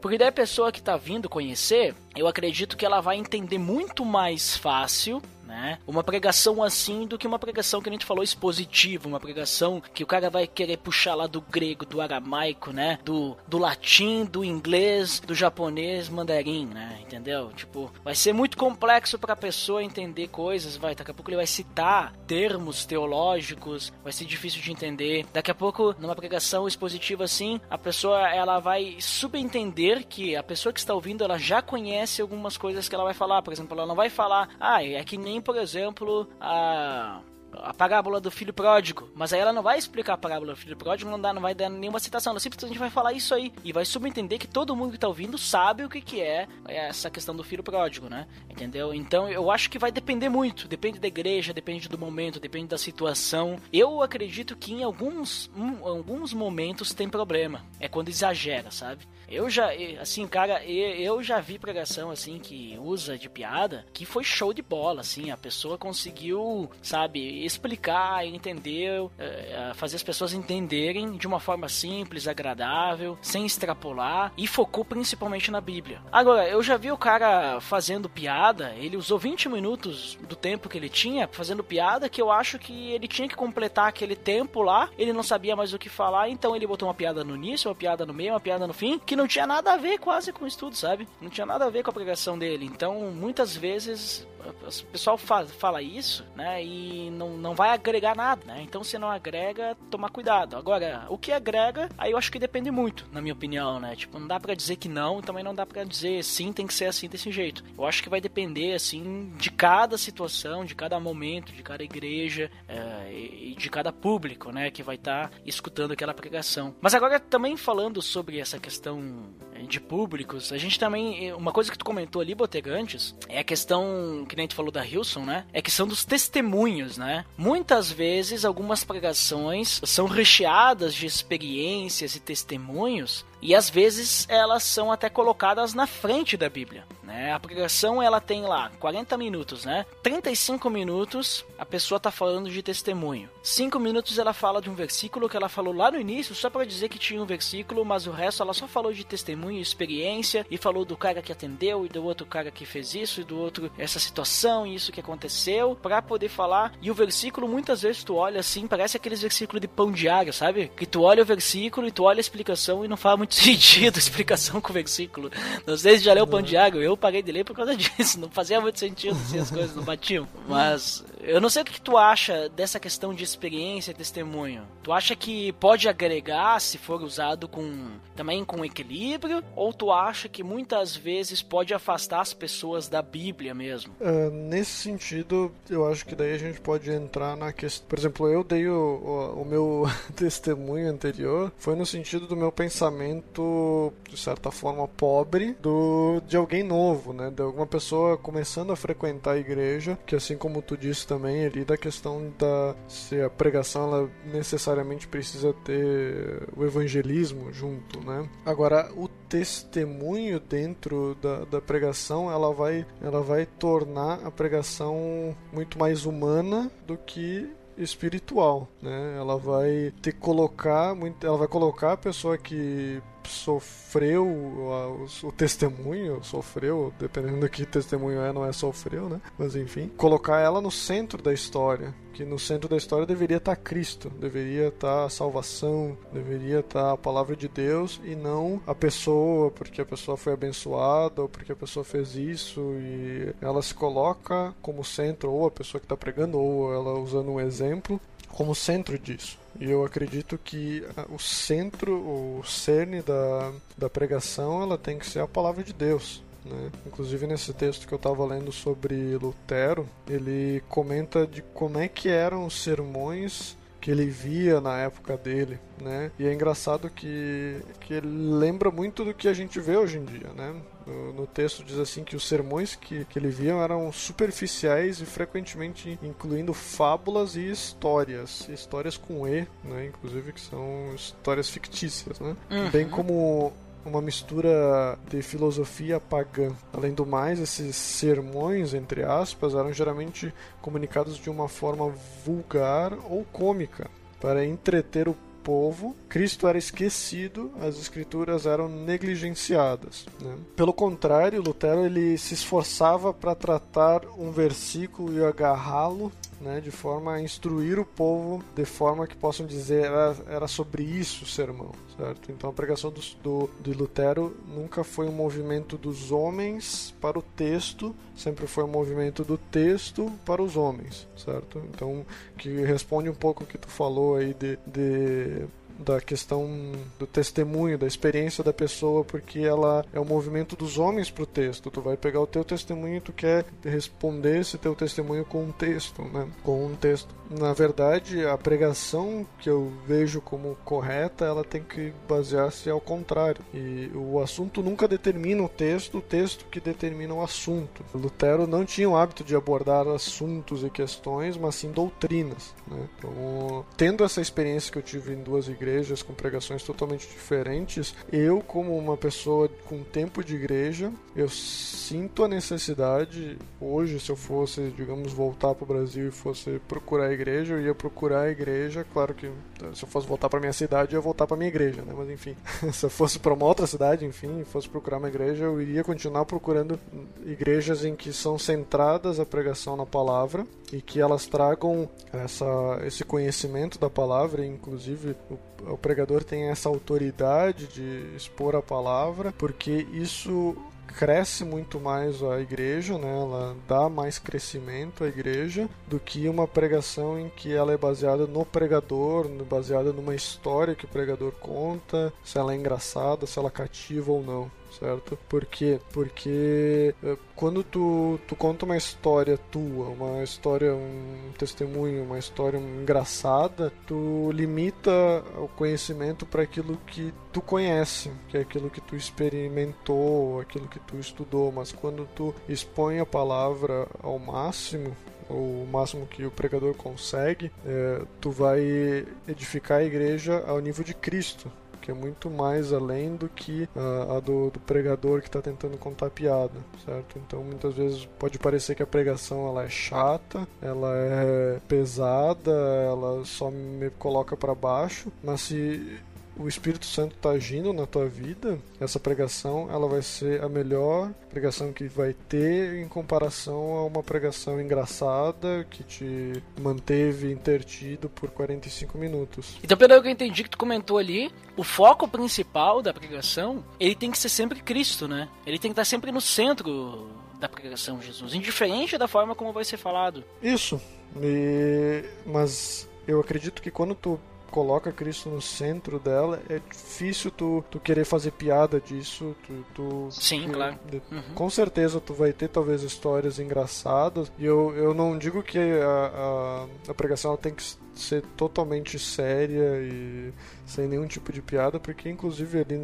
Porque daí a pessoa que está vindo conhecer, eu acredito que ela vai entender muito mais fácil né? Uma pregação assim do que uma pregação que a gente falou expositiva, uma pregação que o cara vai querer puxar lá do grego, do aramaico, né? Do, do latim, do inglês, do japonês, mandarim, né? Entendeu? Tipo, vai ser muito complexo para a pessoa entender coisas, vai, daqui a pouco ele vai citar termos teológicos, vai ser difícil de entender. Daqui a pouco, numa pregação expositiva assim, a pessoa ela vai subentender que a pessoa que está ouvindo, ela já conhece algumas coisas que ela vai falar, por exemplo, ela não vai falar: "Ah, é que nem por exemplo, a a parábola do filho pródigo. Mas aí ela não vai explicar a parábola do filho pródigo, não, dá, não vai dar nenhuma citação. Ela simplesmente vai falar isso aí. E vai subentender que todo mundo que tá ouvindo sabe o que, que é essa questão do filho pródigo, né? Entendeu? Então eu acho que vai depender muito. Depende da igreja, depende do momento, depende da situação. Eu acredito que em alguns, em alguns momentos tem problema. É quando exagera, sabe? Eu já, assim, cara, eu já vi pregação, assim, que usa de piada, que foi show de bola, assim, a pessoa conseguiu, sabe, explicar, entender, eh, fazer as pessoas entenderem de uma forma simples, agradável, sem extrapolar, e focou principalmente na Bíblia. Agora, eu já vi o cara fazendo piada, ele usou 20 minutos do tempo que ele tinha fazendo piada, que eu acho que ele tinha que completar aquele tempo lá, ele não sabia mais o que falar, então ele botou uma piada no início, uma piada no meio, uma piada no fim, que não tinha nada a ver quase com o estudo, sabe? Não tinha nada a ver com a pregação dele. Então, muitas vezes o pessoal fala, isso, né? E não, não vai agregar nada, né? Então, se não agrega, tomar cuidado. Agora, o que agrega, aí eu acho que depende muito, na minha opinião, né? Tipo, não dá para dizer que não, também não dá para dizer sim, tem que ser assim desse jeito. Eu acho que vai depender, assim, de cada situação, de cada momento, de cada igreja é, e de cada público, né? Que vai estar tá escutando aquela pregação. Mas agora, também falando sobre essa questão de públicos, a gente também. Uma coisa que tu comentou ali, Botegantes, é a questão que nem a gente falou da Hilson, né? É que são dos testemunhos, né? Muitas vezes algumas pregações são recheadas de experiências e testemunhos e às vezes elas são até colocadas na frente da Bíblia. Né? A pregação ela tem lá 40 minutos, né? 35 minutos a pessoa está falando de testemunho. 5 minutos ela fala de um versículo que ela falou lá no início, só para dizer que tinha um versículo, mas o resto ela só falou de testemunho e experiência e falou do cara que atendeu e do outro cara que fez isso e do outro essa situação e isso que aconteceu para poder falar. E o versículo muitas vezes tu olha assim, parece aqueles versículos de pão diário, sabe? Que tu olha o versículo e tu olha a explicação e não fala muito *laughs* sentido a explicação com o versículo. Não sei se já leu o Pão de Água, eu paguei de ler por causa *laughs* disso. Não fazia muito sentido se as coisas não batiam. Mas eu não sei o que tu acha dessa questão de experiência e testemunho. Tu acha que pode agregar se for usado com também com equilíbrio? Ou tu acha que muitas vezes pode afastar as pessoas da Bíblia mesmo? Uh, nesse sentido, eu acho que daí a gente pode entrar na questão. Por exemplo, eu dei o, o, o meu *laughs* testemunho anterior, foi no sentido do meu pensamento, de certa forma, pobre, do, de alguém novo, né? De alguma pessoa começando a frequentar a igreja, que assim como tu disse também ali, da questão da se a pregação ela necessariamente precisa ter o evangelismo junto, né? Agora, o testemunho dentro da, da pregação, ela vai, ela vai tornar a pregação muito mais humana do que espiritual, né? Ela vai te colocar, ela vai colocar a pessoa que sofreu o, testemunho, sofreu, dependendo do que testemunho é, não é sofreu, né? Mas enfim, colocar ela no centro da história, que no centro da história deveria estar Cristo, deveria estar a salvação, deveria estar a palavra de Deus e não a pessoa, porque a pessoa foi abençoada ou porque a pessoa fez isso e ela se coloca como centro, ou a pessoa que está pregando, ou ela usando um exemplo, como centro disso. E eu acredito que o centro, o cerne da, da pregação, ela tem que ser a palavra de Deus. Né? Inclusive nesse texto que eu estava lendo sobre Lutero, ele comenta de como é que eram os sermões que ele via na época dele, né? E é engraçado que, que ele lembra muito do que a gente vê hoje em dia, né? No, no texto diz assim que os sermões que, que ele via eram superficiais e frequentemente incluindo fábulas e histórias, histórias com E, né? Inclusive que são histórias fictícias, né? Uhum. Bem como uma mistura de filosofia pagã. Além do mais, esses sermões, entre aspas, eram geralmente comunicados de uma forma vulgar ou cômica, para entreter o povo, Cristo era esquecido, as escrituras eram negligenciadas. Né? Pelo contrário, Lutero ele se esforçava para tratar um versículo e agarrá-lo né, de forma a instruir o povo, de forma que possam dizer era, era sobre isso o sermão, certo? Então a pregação do, do, de Lutero nunca foi um movimento dos homens para o texto, sempre foi um movimento do texto para os homens, certo? Então que responde um pouco o que tu falou aí de, de da questão do testemunho, da experiência da pessoa, porque ela é o movimento dos homens para o texto. Tu vai pegar o teu testemunho e tu quer responder esse teu testemunho com um texto, né? Com um texto. Na verdade, a pregação que eu vejo como correta, ela tem que basear-se ao contrário. E o assunto nunca determina o texto, o texto que determina o assunto. Lutero não tinha o hábito de abordar assuntos e questões, mas sim doutrinas. Né? Então, tendo essa experiência que eu tive em duas igrejas, igrejas com pregações totalmente diferentes, eu, como uma pessoa com tempo de igreja, eu sinto a necessidade, hoje, se eu fosse, digamos, voltar para o Brasil e fosse procurar a igreja, eu ia procurar a igreja, claro que se eu fosse voltar para minha cidade, eu ia voltar para minha igreja, né? Mas enfim, *laughs* se eu fosse para uma outra cidade, enfim, fosse procurar uma igreja, eu iria continuar procurando igrejas em que são centradas a pregação na palavra e que elas tragam essa, esse conhecimento da palavra, inclusive o o pregador tem essa autoridade de expor a palavra, porque isso cresce muito mais a igreja, né? ela dá mais crescimento à igreja do que uma pregação em que ela é baseada no pregador, baseada numa história que o pregador conta, se ela é engraçada, se ela cativa ou não certo? Por quê? Porque eh, quando tu, tu conta uma história tua, uma história, um testemunho, uma história engraçada, tu limita o conhecimento para aquilo que tu conhece, que é aquilo que tu experimentou, aquilo que tu estudou, mas quando tu expõe a palavra ao máximo, o máximo que o pregador consegue, é, tu vai edificar a igreja ao nível de Cristo, que é muito mais além do que a, a do, do, pregador que está tentando contar piada, certo? Então muitas vezes pode parecer que a pregação ela é chata, ela é pesada, ela só me coloca para baixo, mas se o Espírito Santo está agindo na tua vida, essa pregação ela vai ser a melhor pregação que vai ter em comparação a uma pregação engraçada que te manteve intertido por 45 minutos. Então, pelo que eu entendi que tu comentou ali, o foco principal da pregação, ele tem que ser sempre Cristo, né? Ele tem que estar sempre no centro da pregação de Jesus, indiferente da forma como vai ser falado. Isso. E... Mas eu acredito que quando tu coloca Cristo no centro dela, é difícil tu, tu querer fazer piada disso. Tu, tu Sim, claro. Uhum. Com certeza tu vai ter talvez histórias engraçadas. E eu, eu não digo que a, a, a pregação tem que ser totalmente séria e sem nenhum tipo de piada, porque inclusive ali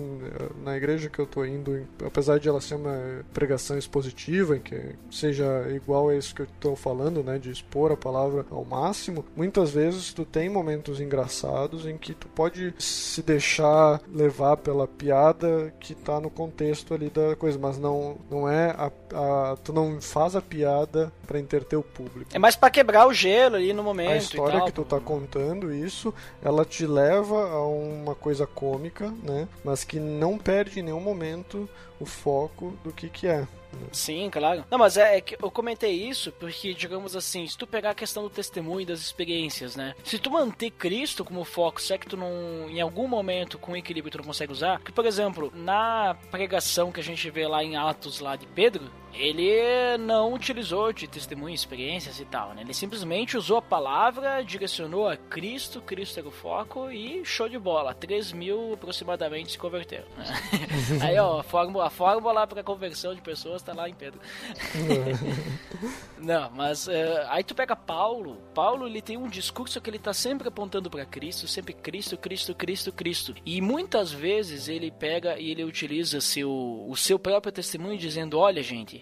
na igreja que eu tô indo, apesar de ela ser uma pregação expositiva, que seja igual a isso que eu tô falando, né, de expor a palavra ao máximo, muitas vezes tu tem momentos engraçados em que tu pode se deixar levar pela piada que tá no contexto ali da coisa, mas não não é a, a tu não faz a piada para interter o público. É mais para quebrar o gelo ali no momento. A história que tu tá contando isso, ela te leva a uma coisa cômica, né? Mas que não perde em nenhum momento o foco do que que é. Sim, claro. Não, mas é, é, que eu comentei isso porque, digamos assim, se tu pegar a questão do testemunho das experiências, né? Se tu manter Cristo como foco, se é que tu não, em algum momento, com equilíbrio, tu não consegue usar, que, por exemplo, na pregação que a gente vê lá em Atos lá de Pedro, ele não utilizou de testemunho, experiências e tal, né? Ele simplesmente usou a palavra, direcionou a Cristo, Cristo era o foco e show de bola. 3 mil aproximadamente se converteram. Né? *laughs* Aí, ó, a fórmula, a fórmula para conversão de pessoas tá lá em Pedro. *laughs* não, mas uh, aí tu pega Paulo. Paulo, ele tem um discurso que ele tá sempre apontando para Cristo, sempre Cristo, Cristo, Cristo, Cristo. E muitas vezes ele pega e ele utiliza seu, o seu próprio testemunho dizendo: olha, gente,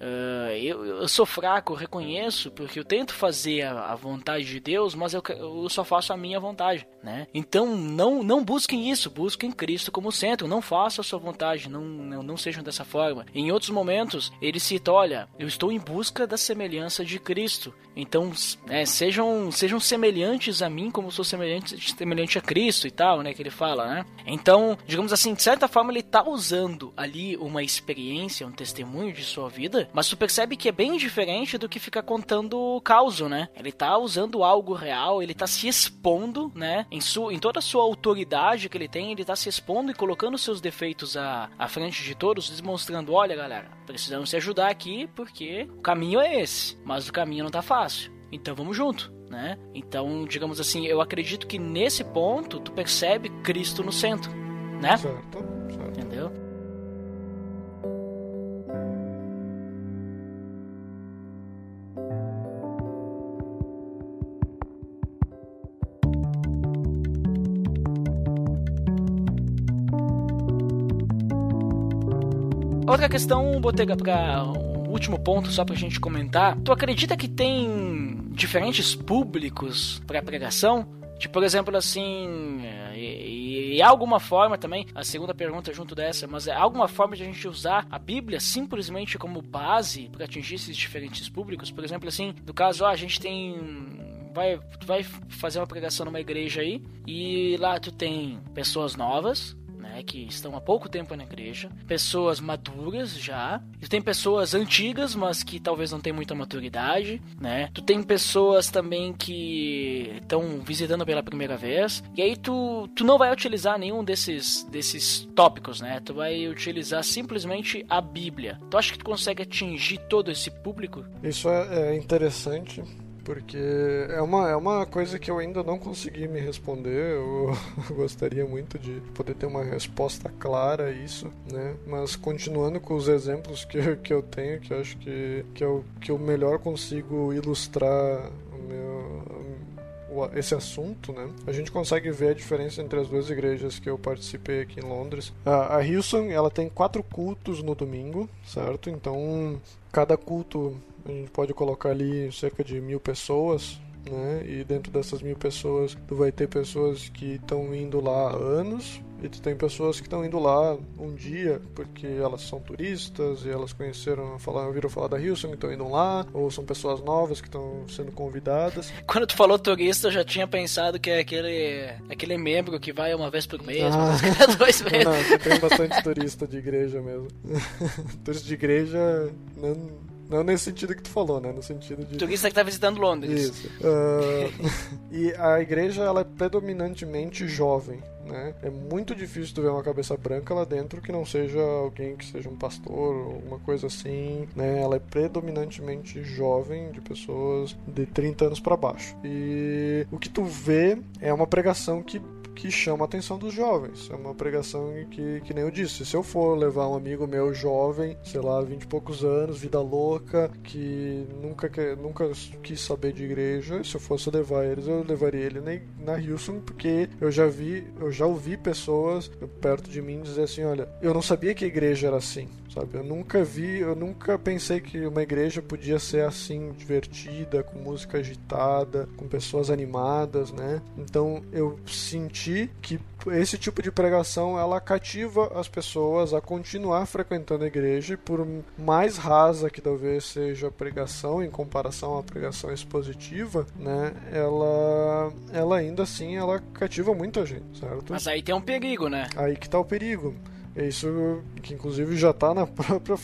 Uh, eu, eu, sou fraco, eu reconheço, porque eu tento fazer a, a vontade de Deus, mas eu, eu, só faço a minha vontade, né? Então não, não busquem isso, busquem Cristo como centro, não façam a sua vontade, não, não, não sejam dessa forma. Em outros momentos, ele cita, olha, eu estou em busca da semelhança de Cristo, então é, sejam, sejam semelhantes a mim como sou semelhante, semelhante a Cristo e tal, né? Que ele fala, né? Então, digamos assim, de certa forma ele está usando ali uma experiência, um testemunho de sua vida, mas tu percebe que é bem diferente do que ficar contando o caos, né? Ele tá usando algo real, ele tá se expondo, né? Em, sua, em toda a sua autoridade que ele tem, ele tá se expondo e colocando seus defeitos à, à frente de todos, demonstrando: olha, galera, precisamos se ajudar aqui porque o caminho é esse, mas o caminho não tá fácil. Então vamos junto. Né? Então, digamos assim, eu acredito que nesse ponto tu percebe Cristo no centro, né? Certo, certo. Entendeu? Outra questão, Botega, para o último ponto, só pra gente comentar. Tu acredita que tem diferentes públicos para pregação? Tipo, por exemplo, assim, e, e, alguma forma também, a segunda pergunta junto dessa, mas é alguma forma de a gente usar a Bíblia simplesmente como base para atingir esses diferentes públicos? Por exemplo, assim, no caso, ó, a gente tem vai, tu vai fazer uma pregação numa igreja aí e lá tu tem pessoas novas, né, que estão há pouco tempo na igreja, pessoas maduras já, e tem pessoas antigas, mas que talvez não tenham muita maturidade, né? Tu tem pessoas também que estão visitando pela primeira vez, e aí tu, tu não vai utilizar nenhum desses, desses tópicos, né? Tu vai utilizar simplesmente a Bíblia. Tu acha que tu consegue atingir todo esse público? Isso é, é interessante porque é uma, é uma coisa que eu ainda não consegui me responder. Eu *laughs* gostaria muito de poder ter uma resposta clara a isso, né? Mas continuando com os exemplos que, *laughs* que eu tenho, que eu acho que, que, eu, que eu melhor consigo ilustrar o meu, esse assunto, né? A gente consegue ver a diferença entre as duas igrejas que eu participei aqui em Londres. A, Hilson, ela tem quatro cultos no domingo, certo? Então, cada culto a gente pode colocar ali cerca de mil pessoas, né? E dentro dessas mil pessoas, tu vai ter pessoas que estão indo lá há anos E tu tem pessoas que estão indo lá um dia porque elas são turistas e elas conheceram, falaram, ouviram falar da Houston e estão indo lá, ou são pessoas novas que estão sendo convidadas. Quando tu falou turista, eu já tinha pensado que é aquele, aquele membro que vai uma vez por mês, Ah. cada dois *laughs* meses. Não, tem bastante turista de igreja mesmo. *laughs* turista de igreja, não, não nesse sentido que tu falou, né? No sentido de. Turista que tá visitando Londres. Isso. Ah, *laughs* e a igreja ela é predominantemente jovem. Né? É muito difícil tu ver uma cabeça branca lá dentro que não seja alguém que seja um pastor ou alguma coisa assim. Né? Ela é predominantemente jovem, de pessoas de 30 anos para baixo. E o que tu vê é uma pregação que que chama a atenção dos jovens. É uma pregação que, que nem eu disse, se eu for levar um amigo meu jovem, sei lá, 20 e poucos anos, vida louca, que nunca, que, nunca quis saber de igreja, se eu fosse levar eles, eu levaria ele na, na Houston, porque eu já vi, eu já ouvi pessoas perto de mim dizer assim, olha, eu não sabia que a igreja era assim. Sabe, eu nunca vi, eu nunca pensei que uma igreja podia ser assim, divertida, com música agitada, com pessoas animadas, né? Então eu senti que esse tipo de pregação ela cativa as pessoas a continuar frequentando a igreja, e por mais rasa que talvez seja a pregação em comparação à pregação expositiva, né? Ela, ela ainda assim ela cativa muita gente, certo? Mas aí tem um perigo, né? Aí que tá o perigo. É isso que inclusive já tá na *laughs* própria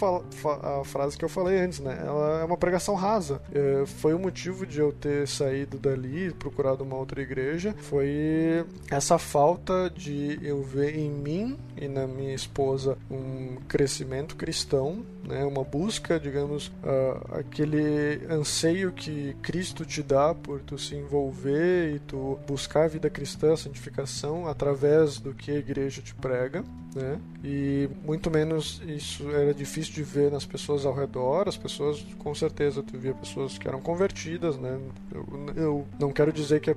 a frase que eu falei antes, né? Ela é uma pregação rasa. É, foi o motivo de eu ter saído dali procurado uma outra igreja. Foi essa falta de eu ver em mim e na minha esposa um crescimento cristão, né? Uma busca, digamos, uh, aquele anseio que Cristo te dá por tu se envolver e tu buscar a vida cristã, a santificação através do que a igreja te prega, né? E muito menos isso era difícil de ver nas pessoas ao redor. As pessoas, com certeza, tu via pessoas que eram convertidas, né? Eu, eu não quero dizer que a,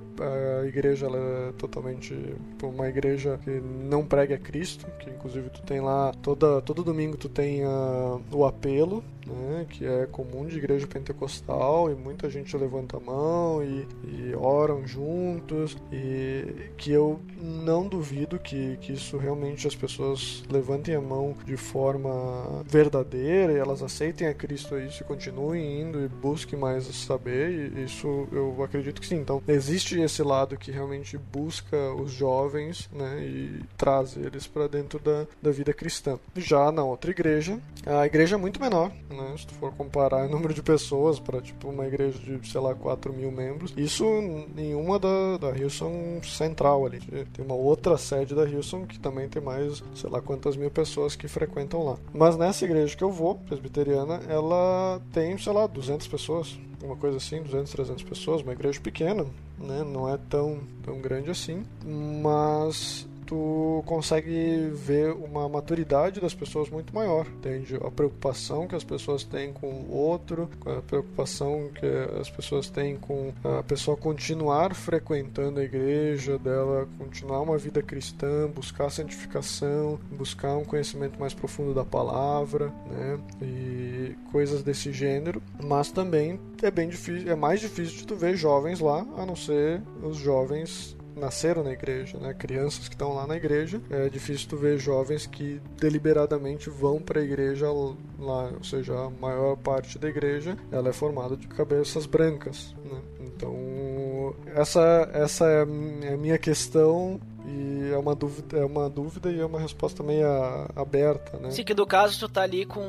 a igreja é totalmente uma igreja que não prega a Cristo, que inclusive tu tem lá toda todo domingo tu tem o apelo, né? Que é comum de igreja pentecostal e muita gente levanta a mão e, e oram juntos e que eu não duvido que, que isso realmente as pessoas levantem a mão de forma verdadeira e elas aceitem a Cristo e continuem indo e busquem mais saber e isso eu acredito que sim. Então existe esse lado que realmente busca os jovens né, e traz eles para dentro da, da vida cristã. Já na outra igreja, a igreja é muito menor, né, se tu for comparar o número de pessoas para tipo uma igreja de sei lá 4 mil membros, isso em uma da, da Houston Central ali. Tem uma outra sede da Houston que também tem mais sei lá quantas mil pessoas que frequentam lá. Mas nessa igreja que eu vou, presbiteriana, ela tem, sei lá, 200 pessoas, uma coisa assim, 200, 300 pessoas, uma igreja pequena, né? Não é tão, tão grande assim, mas tu consegue ver uma maturidade das pessoas muito maior, entende? A preocupação que as pessoas têm com o outro, a preocupação que as pessoas têm com a pessoa continuar frequentando a igreja dela, continuar uma vida cristã, buscar santificação, buscar um conhecimento mais profundo da palavra, né? E coisas desse gênero, mas também é bem difícil, é mais difícil de tu ver jovens lá, a não ser os jovens nasceram na igreja, né? Crianças que estão lá na igreja. É difícil tu ver jovens que deliberadamente vão para a igreja lá, ou seja, a maior parte da igreja ela é formada de cabeças brancas, né? Então essa essa é a minha questão e é uma dúvida, é uma dúvida e é uma resposta meio aberta, né? Sim, que no caso tu tá ali com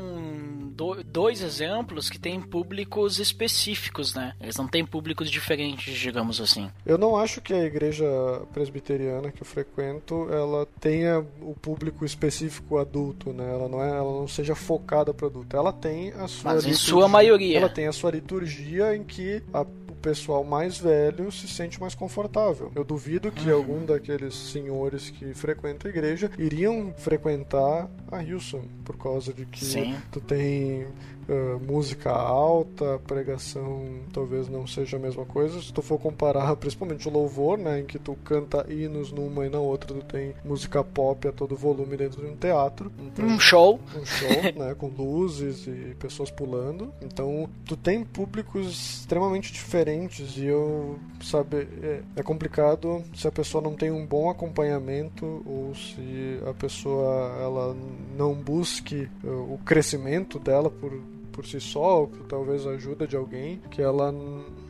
do, dois exemplos que tem públicos específicos, né? Eles não têm públicos diferentes, digamos assim. Eu não acho que a igreja presbiteriana que eu frequento, ela tenha o público específico adulto, né? Ela não é, ela não seja focada para adulto. Ela tem a sua Mas em liturgia, sua maioria. Ela tem a sua liturgia em que a pessoal mais velho se sente mais confortável. Eu duvido que Uhum. algum daqueles senhores que frequentam a igreja iriam frequentar a Hilson, por causa de que Sim. tu tem uh, música alta, pregação talvez não seja a mesma coisa. Se tu for comparar *laughs* principalmente o louvor, né, em que tu canta hinos numa e na outra tu tem música pop a todo volume dentro de um teatro. Então, um show. Um show, *laughs* né, com luzes e pessoas pulando. Então tu tem públicos extremamente diferentes e eu, sabe, é, é complicado se a pessoa não tem um bom acompanhamento ou se a pessoa ela não busque uh, o crescimento dela por por si só, ou por talvez ajuda de alguém, que ela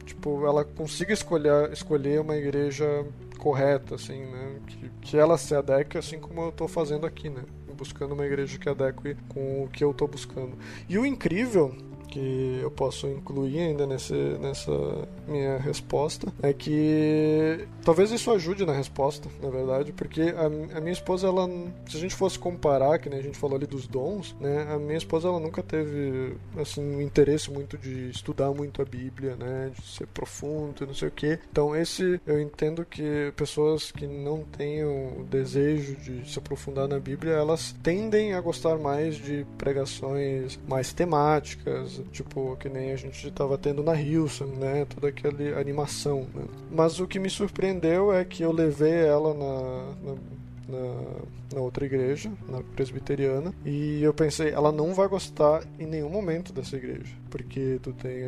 tipo, ela consiga escolher, escolher uma igreja correta, assim, né? Que, que ela se adeque assim como eu estou fazendo aqui, né? Buscando uma igreja que adeque com o que eu estou buscando. E o incrível que eu posso incluir ainda nesse, nessa minha resposta é que talvez isso ajude na resposta, na verdade, porque a, a, minha esposa, ela, se a gente fosse comparar, que nem a gente falou ali dos dons, né, a minha esposa ela nunca teve assim um interesse muito de estudar muito a Bíblia, né, de ser profundo, não sei o que. Então esse eu entendo que pessoas que não tenham o desejo de se aprofundar na Bíblia, elas tendem a gostar mais de pregações mais temáticas, tipo, que nem a gente estava tendo na Hilson, né? Toda aquela animação, né? Mas o que me surpreendeu é que eu levei ela na, na na, na, outra igreja, na presbiteriana, e eu pensei, ela não vai gostar em nenhum momento dessa igreja, porque tu tem,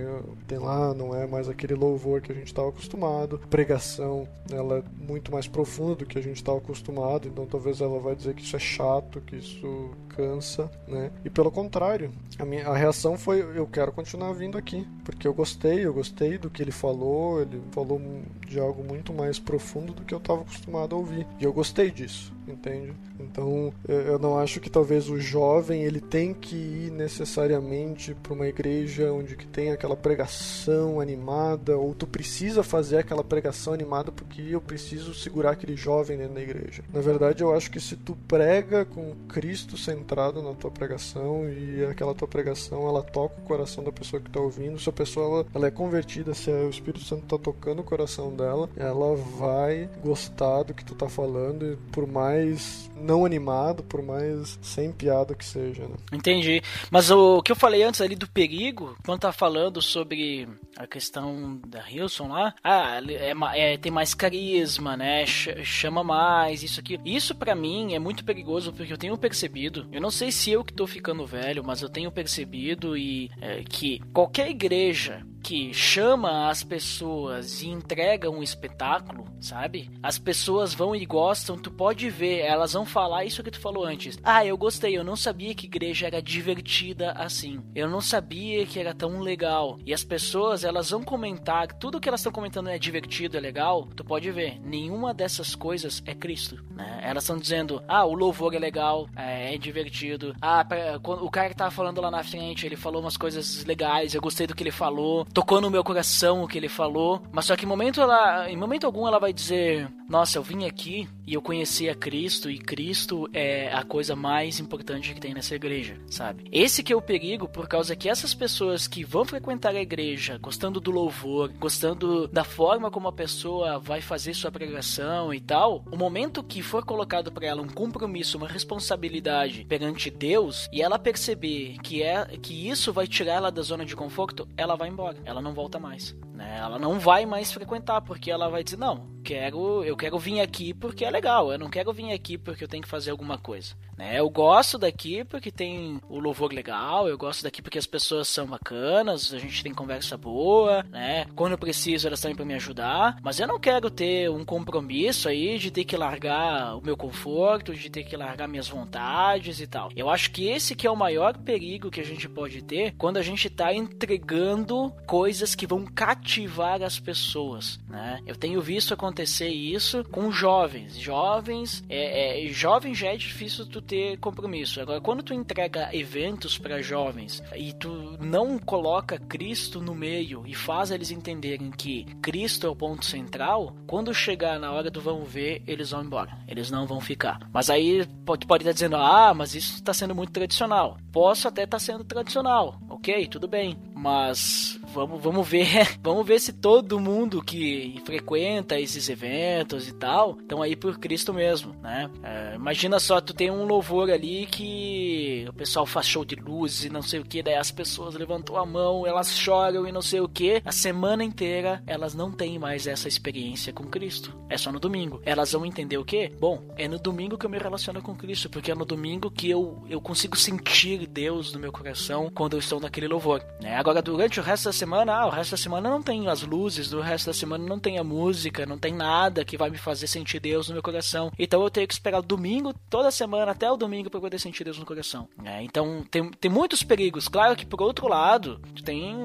tem lá, não é mais aquele louvor que a gente estava acostumado, pregação, ela é muito mais profunda do que a gente estava acostumado, então talvez ela vai dizer que isso é chato, que isso cansa, né? E pelo contrário, a minha a reação foi eu quero continuar vindo aqui, porque eu gostei, eu gostei do que ele falou, ele falou de algo muito mais profundo do que eu estava acostumado a ouvir. E eu gostei disso entende? Então, eu não acho que talvez o jovem ele tem que ir necessariamente para uma igreja onde que tem aquela pregação animada, ou tu precisa fazer aquela pregação animada porque eu preciso segurar aquele jovem dentro da igreja. Na verdade, eu acho que se tu prega com Cristo centrado na tua pregação e aquela tua pregação ela toca o coração da pessoa que está ouvindo, se a pessoa ela, é convertida, se o Espírito Santo está tocando o coração dela, ela vai gostar do que tu está falando e por mais mais não animado, por mais sem piada que seja. Né? Entendi. Mas o que eu falei antes ali do perigo, quando tá falando sobre a questão da Hilson lá, ah, é, é, tem mais carisma, né? Chama mais, isso aqui. Isso para mim é muito perigoso porque eu tenho percebido, eu não sei se eu que tô ficando velho, mas eu tenho percebido e é, que qualquer igreja que chama as pessoas e entrega um espetáculo, sabe? As pessoas vão e gostam, tu pode ver, elas vão falar isso que tu falou antes. Ah, eu gostei, eu não sabia que igreja era divertida assim. Eu não sabia que era tão legal. E as pessoas, elas vão comentar, tudo que elas estão comentando é divertido, é legal. Tu pode ver, nenhuma dessas coisas é Cristo, né? Elas estão dizendo, ah, o louvor é legal, é, é divertido. Ah, o cara que tava falando lá na frente, ele falou umas coisas legais, eu gostei do que ele falou tocou no meu coração o que ele falou, mas só que em momento ela, em momento algum ela vai dizer: "Nossa, eu vim aqui e eu conheci a Cristo e Cristo é a coisa mais importante que tem nessa igreja", sabe? Esse que é o perigo por causa que essas pessoas que vão frequentar a igreja, gostando do louvor, gostando da forma como a pessoa vai fazer sua pregação e tal, o momento que for colocado para ela um compromisso, uma responsabilidade perante Deus e ela perceber que é que isso vai tirar ela da zona de conforto, ela vai embora ela não volta mais. Né? Ela não vai mais frequentar, porque ela vai dizer, não, quero, eu quero vir aqui porque é legal, eu não quero vir aqui porque eu tenho que fazer alguma coisa. Né? Eu gosto daqui porque tem o louvor legal, eu gosto daqui porque as pessoas são bacanas, a gente tem conversa boa, né? Quando eu preciso, elas estão aí pra me ajudar, mas eu não quero ter um compromisso aí de ter que largar o meu conforto, de ter que largar minhas vontades e tal. Eu acho que esse que é o maior perigo que a gente pode ter quando a gente tá entregando coisas que vão cativar as pessoas, né? Eu tenho visto acontecer isso com jovens. Jovens, é, é, jovem já é difícil tu ter compromisso. Agora, quando tu entrega eventos para jovens e tu não coloca Cristo no meio e faz eles entenderem que Cristo é o ponto central, quando chegar na hora do vão ver, eles vão embora. Eles não vão ficar. Mas aí pode, pode estar dizendo, ah, mas isso está sendo muito tradicional. Posso até estar tá sendo tradicional, ok, tudo bem Mas vamos, vamos ver, *laughs* vamos ver se todo mundo que frequenta esses eventos e tal estão aí por Cristo mesmo, né? É, imagina só, tu tem um louvor ali que o pessoal faz show de luzes e não sei o que, daí as pessoas levantam a mão, elas choram e não sei o que. A semana inteira elas não têm mais essa experiência com Cristo. É só no domingo. Elas vão entender o que? Bom, é no domingo que eu me relaciono com Cristo, porque é no domingo que eu, eu consigo sentir Deus no meu coração quando eu estou naquele louvor. Né? Agora, durante o resto da semana, ah, o resto da semana não tem as luzes, do resto da semana não tem a música, não tem nada que vai me fazer sentir Deus no meu coração. Então eu tenho que esperar o domingo, toda semana, até o domingo, para poder sentir Deus no coração. Né? Então tem, tem muitos perigos. Claro que, por outro lado, tem,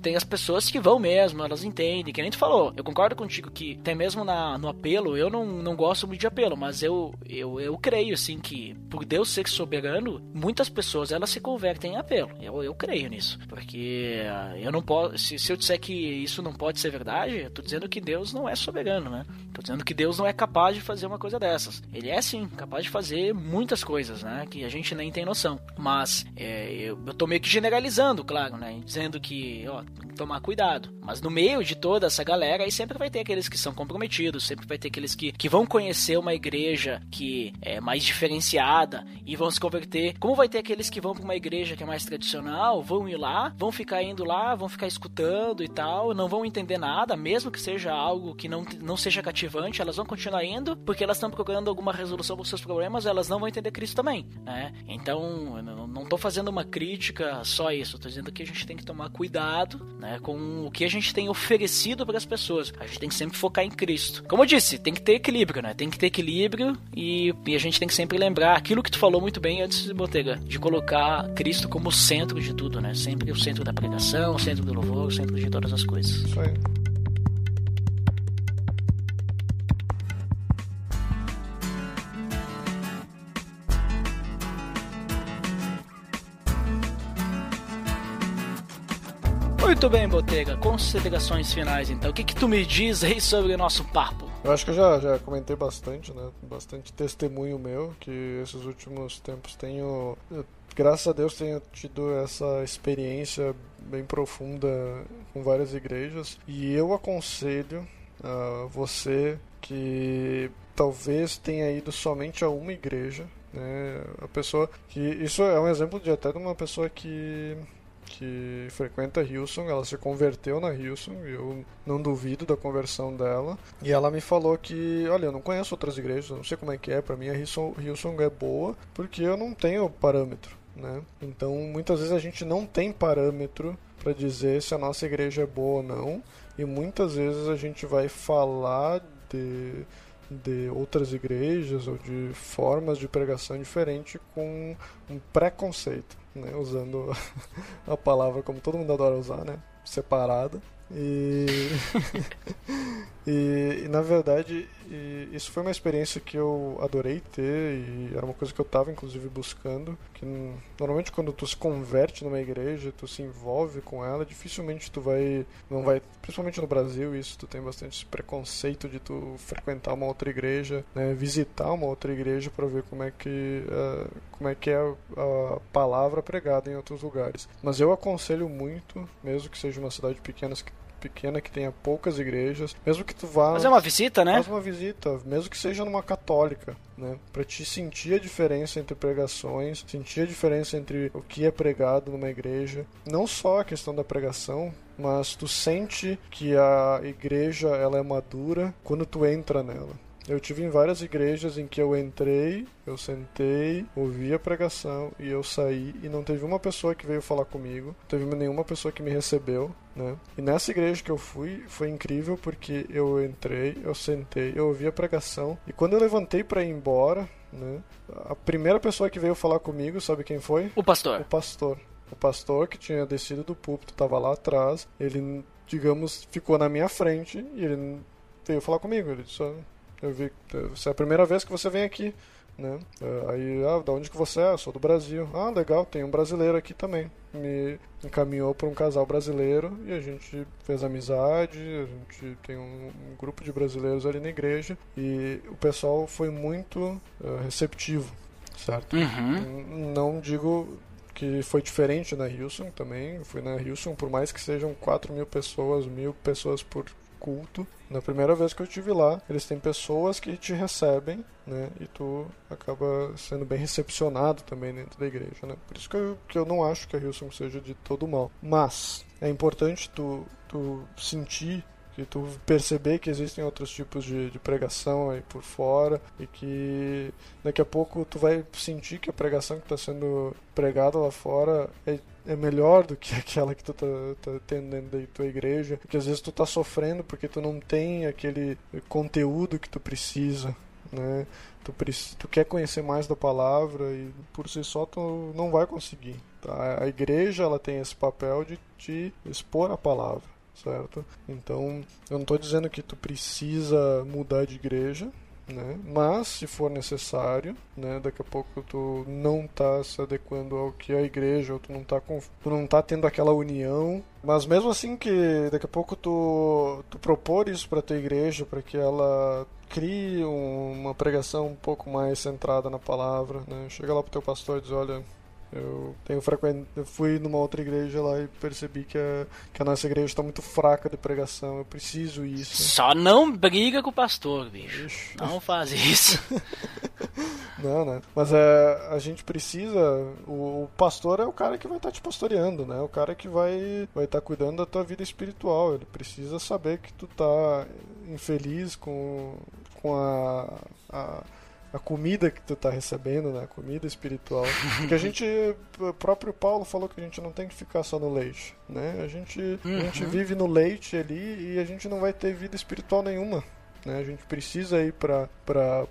tem as pessoas que vão mesmo, elas entendem, que nem tu falou. Eu concordo contigo que, até mesmo na, no apelo, eu não, não gosto muito de apelo, mas eu, eu, eu creio, assim, que por Deus ser soberano, muitas pessoas elas se convertem em apelo. Eu, eu creio nisso. Porque eu não posso. Se, se eu disser que isso não pode ser verdade, eu tô dizendo que Deus não é soberano, né? Tô dizendo que Deus não é capaz de fazer uma coisa dessas. Ele é sim, capaz de fazer muitas coisas, né? Que a gente nem tem noção. Mas é, eu, eu tô meio que generalizando, claro, né? Dizendo que, ó, tem que tomar cuidado. Mas no meio de toda essa galera, aí sempre vai ter aqueles que são comprometidos, sempre vai ter aqueles que, que vão conhecer uma igreja que é mais diferenciada e vão se converter. Como vai ter aqueles que vão para uma igreja que é mais tradicional, vão ir lá, vão ficar indo lá, vão ficar escutando e tal, não vão entender nada, mesmo que seja algo que não, não seja cativante, elas vão continuar indo, porque elas estão procurando alguma resolução para os seus problemas, elas não vão entender Cristo também, né? Então, não estou fazendo uma crítica só isso, estou dizendo que a gente tem que tomar cuidado, né, com o que a gente tem oferecido para as pessoas. A gente tem que sempre focar em Cristo. Como eu disse, tem que ter equilíbrio, né? Tem que ter equilíbrio e, e a gente tem que sempre lembrar aquilo que tu falou muito bem antes, Botega, de colocar Cristo como centro de tudo, né? Sempre o centro da pregação, o centro do louvor, o centro de todas as coisas. Isso aí. Muito bem, Botega. Considerações finais, então. O que, que tu me diz aí sobre o nosso papo? Eu acho que eu já, já comentei bastante, né? Bastante testemunho meu, que esses últimos tempos tenho. Graças a Deus tenho tido essa experiência bem profunda com várias igrejas. E eu aconselho a você que talvez tenha ido somente a uma igreja. Né? A pessoa que. Isso é um exemplo de até de uma pessoa que que frequenta Hilson, ela se converteu na Hilson, eu não duvido da conversão dela. E ela me falou que, olha, eu não conheço outras igrejas, não sei como é que é, para mim a Hilson, Hilson é boa, porque eu não tenho parâmetro, né? Então, muitas vezes a gente não tem parâmetro para dizer se a nossa igreja é boa ou não, e muitas vezes a gente vai falar de de outras igrejas ou de formas de pregação diferente com um preconceito né, usando *laughs* a palavra como todo mundo adora usar, né, separada. E, *laughs* e, e, na verdade e isso foi uma experiência que eu adorei ter e era uma coisa que eu estava inclusive buscando. Que normalmente quando tu se converte numa igreja, tu se envolve com ela, dificilmente tu vai, não vai, principalmente no Brasil isso, tu tem bastante esse preconceito de tu frequentar uma outra igreja, né, visitar uma outra igreja para ver como é que uh, como é que é a, a palavra pregada em outros lugares. Mas eu aconselho muito, mesmo que seja uma cidade pequena pequena que tenha poucas igrejas, mesmo que tu vá fazer uma visita, né? Faz uma visita, mesmo que seja numa católica, né? Para te sentir a diferença entre pregações, sentir a diferença entre o que é pregado numa igreja, não só a questão da pregação, mas tu sente que a igreja ela é madura quando tu entra nela. Eu tive em várias igrejas em que eu entrei, eu sentei, ouvi a pregação e eu saí e não teve uma pessoa que veio falar comigo, não teve nenhuma pessoa que me recebeu, né? E nessa igreja que eu fui foi incrível porque eu entrei, eu sentei, eu ouvi a pregação e quando eu levantei para ir embora, né? A primeira pessoa que veio falar comigo, sabe quem foi? O pastor. O pastor. O pastor que tinha descido do púlpito estava lá atrás. Ele, digamos, ficou na minha frente e ele veio falar comigo. Ele disse: eu vi, essa é a primeira vez que você vem aqui, né? É, aí, ah, da onde que você é? Eu sou do Brasil. Ah, legal, tem um brasileiro aqui também. Me encaminhou para um casal brasileiro e a gente fez amizade, a gente tem um, um grupo de brasileiros ali na igreja e o pessoal foi muito uh, receptivo, certo? Uhum. Não digo que foi diferente na Houston também. Eu fui na Houston, por mais que sejam 4 mil pessoas, mil pessoas por culto. Na primeira vez que eu estive lá, eles têm pessoas que te recebem, né? E tu acaba sendo bem recepcionado também dentro da igreja, né? Por isso que eu, que eu não acho que a Houston seja de todo mal. Mas é importante tu, tu sentir que tu perceber que existem outros tipos de, de, pregação aí por fora e que daqui a pouco tu vai sentir que a pregação que está sendo pregada lá fora é, é melhor do que *laughs* aquela que tu tá, tá tendo dentro da tua igreja, que às vezes tu tá sofrendo porque tu não tem aquele conteúdo que tu precisa, né? Tu, tu quer conhecer mais da palavra e por si só tu não vai conseguir. Tá? A igreja ela tem esse papel de te expor a palavra certo? Então, eu não estou dizendo que tu precisa mudar de igreja, né? Mas se for necessário, né, daqui a pouco tu não está se adequando ao que é a igreja, ou tu não está com, tu não tá tendo aquela união, mas mesmo assim que daqui a pouco tu, tu propor isso para tua igreja, para que ela crie uma pregação um pouco mais centrada na palavra, né? Chega lá pro teu pastor e diz, olha, eu tenho frequent... eu fui numa outra igreja lá e percebi que a, que a nossa igreja está muito fraca de pregação. Eu preciso isso. Só não briga com o pastor, bicho. Ixi. Não faz isso. *laughs* não, né? Mas é, a gente precisa. O, o, pastor é o cara que vai estar tá te pastoreando, né? O cara que vai vai estar tá cuidando da tua vida espiritual. Ele precisa saber que tu tá infeliz com, com a, a a comida que tu tá recebendo, né? A comida espiritual. Porque a *laughs* gente, o próprio Paulo falou que a gente não tem que ficar só no leite, né? A gente, uhum. a gente vive no leite ali e a gente não vai ter vida espiritual nenhuma. Né? A gente precisa ir para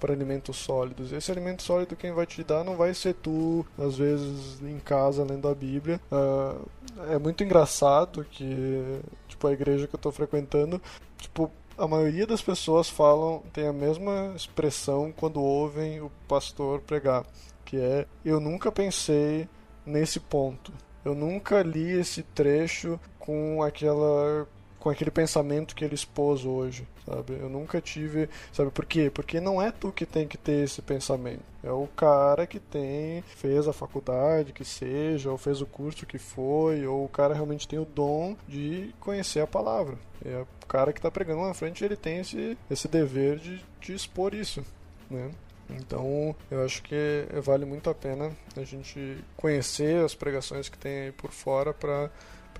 alimentos sólidos. Esse alimento sólido quem vai te dar não vai ser tu, às vezes em casa lendo a Bíblia. Uh, é muito engraçado que tipo a igreja que eu estou frequentando, tipo a maioria das pessoas falam, tem a mesma expressão quando ouvem o pastor pregar, que é eu nunca pensei nesse ponto. Eu nunca li esse trecho com aquela com aquele pensamento que ele expôs hoje, sabe? Eu nunca tive, sabe por quê? Porque não é tu que tem que ter esse pensamento. É o cara que tem, fez a faculdade, que seja, ou fez o curso que foi, ou o cara realmente tem o dom de conhecer a palavra. É o cara que está pregando na frente, ele tem esse, esse dever de, de expor isso, né? Então, eu acho que vale muito a pena a gente conhecer as pregações que tem aí por fora para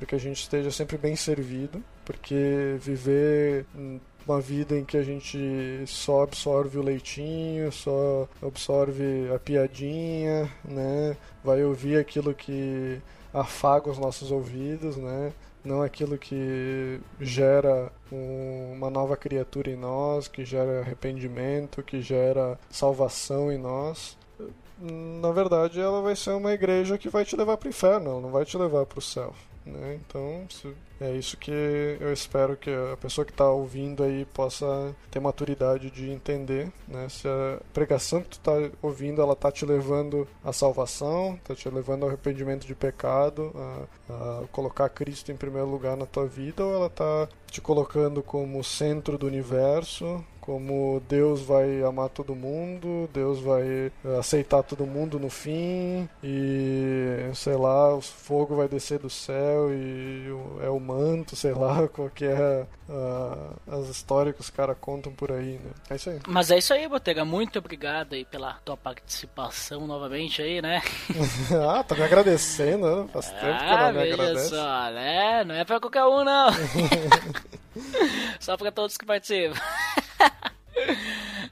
que a gente esteja sempre bem servido porque viver uma vida em que a gente só absorve o leitinho, só absorve a piadinha, né? Vai ouvir aquilo que afaga os nossos ouvidos, né? Não aquilo que gera um, uma nova criatura em nós, que gera arrependimento, que gera salvação em nós. Na verdade, ela vai ser uma igreja que vai te levar para o inferno, ela não vai te levar para o céu. Né? Então, é isso que eu espero que a pessoa que está ouvindo aí possa ter maturidade de entender, né? Se a pregação que tu está ouvindo, ela está te levando à salvação, está te levando ao arrependimento de pecado, a, a colocar Cristo em primeiro lugar na tua vida, ou ela está te colocando como centro do universo, como Deus vai amar todo mundo, Deus vai eh, aceitar todo mundo no fim e sei lá, o fogo vai descer do céu e é o manto, sei lá, *laughs* qual que é uh, as histórias que os caras contam por aí, né? É isso aí. Mas é isso aí, Botega, muito obrigado aí pela tua participação novamente aí, né? *laughs* ah, tá me agradecendo, né? Faz tempo ah, que eu não me agradece. só, né? Não é pra qualquer um, não. *laughs* só pra todos que participam.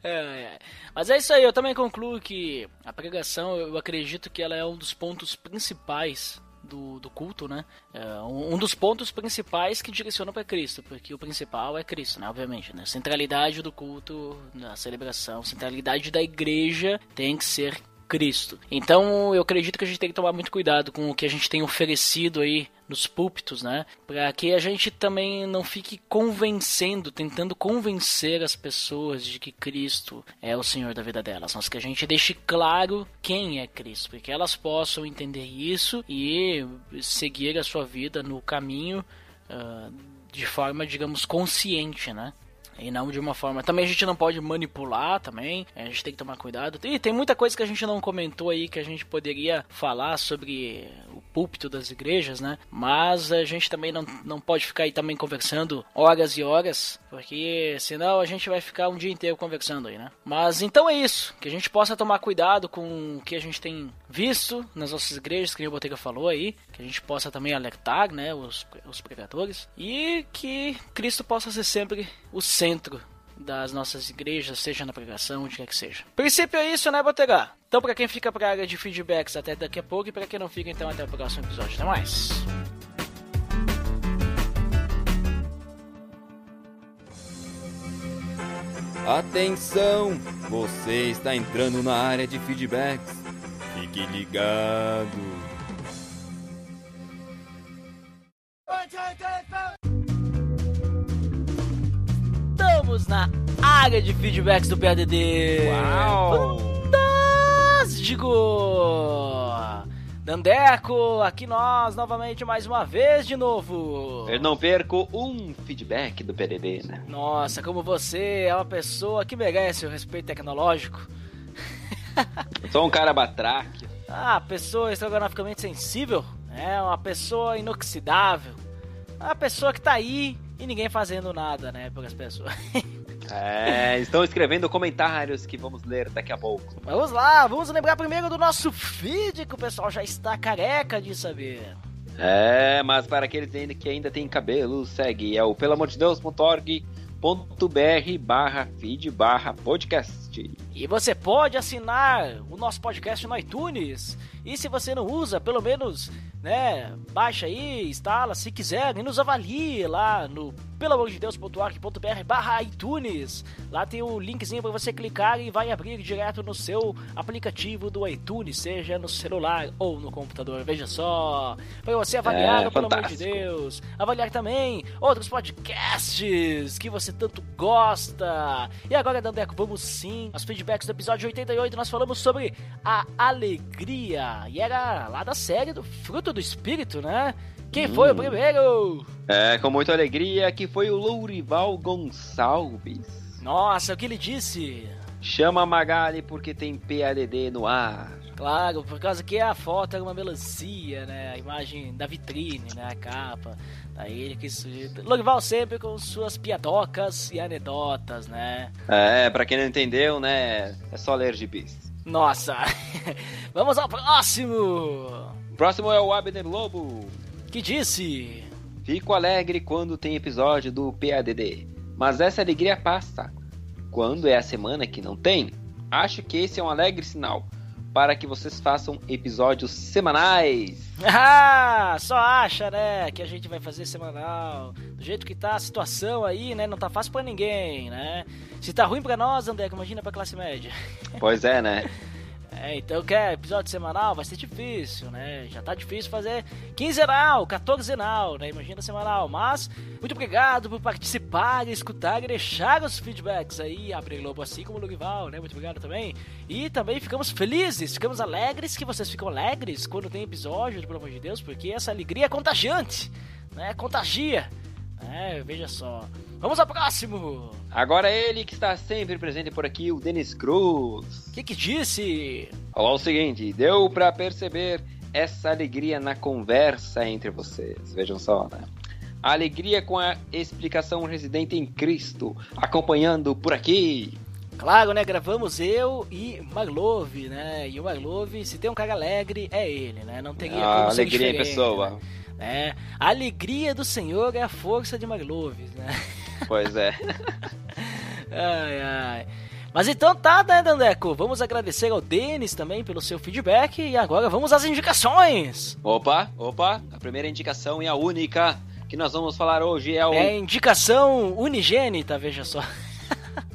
é, é. Mas é isso aí, eu também concluo que a pregação, eu acredito que ela é um dos pontos principais do, do culto, né? É um, dos pontos principais que direciona para Cristo, porque o principal é Cristo, né? Obviamente, né? Centralidade do culto, da celebração, centralidade da igreja tem que ser Cristo. Então eu acredito que a gente tem que tomar muito cuidado com o que a gente tem oferecido aí nos púlpitos, né? Para que a gente também não fique convencendo, tentando convencer as pessoas de que Cristo é o Senhor da vida delas, mas que a gente deixe claro quem é Cristo, para que elas possam entender isso e seguir a sua vida no caminho uh, de forma, digamos, consciente, né? E não de uma forma. Também a gente não pode manipular também. A gente tem que tomar cuidado. E tem muita coisa que a gente não comentou aí que a gente poderia falar sobre o púlpito das igrejas, né? Mas a gente também não, não pode ficar aí também conversando horas e horas, porque senão a gente vai ficar um dia inteiro conversando aí, né? Mas então é isso, que a gente possa tomar cuidado com o que a gente tem visto nas nossas igrejas, que o Botega falou aí, que a gente possa também alertar, né, os, os pregadores, e que Cristo possa ser sempre o centro das nossas igrejas, seja na pregação, onde quer que seja. Princípio é isso, né, Botega? Então, para quem fica pra área de feedbacks, até daqui a pouco, e para quem não fica, então, até o próximo episódio. Até mais! Atenção! Você está entrando na área de feedbacks. Fique ligado. Estamos na área de feedbacks do PADD. Uau! Fantástico! Dandeco, aqui nós novamente mais uma vez de novo. Eu não perco um feedback do PDD, né? Nossa, como você é uma pessoa que merece o respeito tecnológico. Eu sou um cara batraque. Ah, pessoa estrogonoficamente sensível, é uma pessoa inoxidável, uma pessoa que tá aí e ninguém fazendo nada, né, pelas pessoas. É, estão escrevendo comentários que vamos ler daqui a pouco. Vamos lá, vamos lembrar primeiro do nosso feed que o pessoal já está careca de saber. É, mas para aqueles ainda que ainda tem cabelo, segue é o pelamordedeus.org.br barra feed barra podcast. E você pode assinar o nosso podcast no iTunes. E se você não usa, pelo menos, né, baixa aí, instala, se quiser, e nos avalie lá no pelamordedeus.org.br barra iTunes. Lá tem o linkzinho para você clicar e vai abrir direto no seu aplicativo do iTunes, seja no celular ou no computador. Veja só, para você avaliar, É, pelo amor de. Deus. Avaliar também outros podcasts que você tanto gosta. E agora, Dandeco, vamos sim aos feedbacks do episódio 88. Nós falamos sobre a alegria. E era lá da série do Fruto do Espírito, né? Quem foi o primeiro? É, com muita alegria que foi o Lourival Gonçalves. Nossa, o que ele disse? Chama Magali porque tem PADD no ar. Claro, por causa que a foto era uma melancia, né? A imagem da vitrine, né? A capa. Daí ele. Lorival sempre com suas piadocas e anedotas, né? É, pra quem não entendeu, né, é só ler gibis. Nossa! *laughs* Vamos ao próximo! O próximo é o Abner Lobo. Que disse? Fico alegre quando tem episódio do PADD, mas essa alegria passa. Quando é a semana que não tem, acho que esse é um alegre sinal para que vocês façam episódios semanais. *laughs* Ah, só acha, né? Que a gente vai fazer semanal. Do jeito que tá a situação aí, né? Não tá fácil pra ninguém, né? Se tá ruim pra nós, André, imagina pra classe média. Pois é, né? *laughs* É, então quer episódio semanal? Vai ser difícil, né? Já tá difícil fazer quinzenal, quatorzenal, né? Imagina semanal. Mas, muito obrigado por participar, escutar e deixar os feedbacks aí, Abre Lobo, assim como o Lugval, né? Muito obrigado também. E também ficamos felizes, ficamos alegres, que vocês ficam alegres quando tem episódio, pelo amor de Deus, porque essa alegria é contagiante, né? Contagia. É, veja só. Vamos ao próximo! Agora ele que está sempre presente por aqui, o Denis Cruz. O que que disse? Falou o seguinte: deu pra perceber essa alegria na conversa entre vocês. Vejam só, né? A alegria com a explicação residente em Cristo, acompanhando por aqui. Claro, né? Gravamos eu e Marlov, né? E o Marlov, se tem um cara alegre, é ele, né? Não teria A como alegria em pessoa. né? É, a alegria do Senhor é a força de Marlov, né? Pois é. *laughs* Ai, ai. Mas então tá, né, Dandeco? Vamos agradecer ao Denis também pelo seu feedback e agora vamos às indicações. Opa, opa, a primeira indicação e a única que nós vamos falar hoje é o, É indicação unigênita, veja só.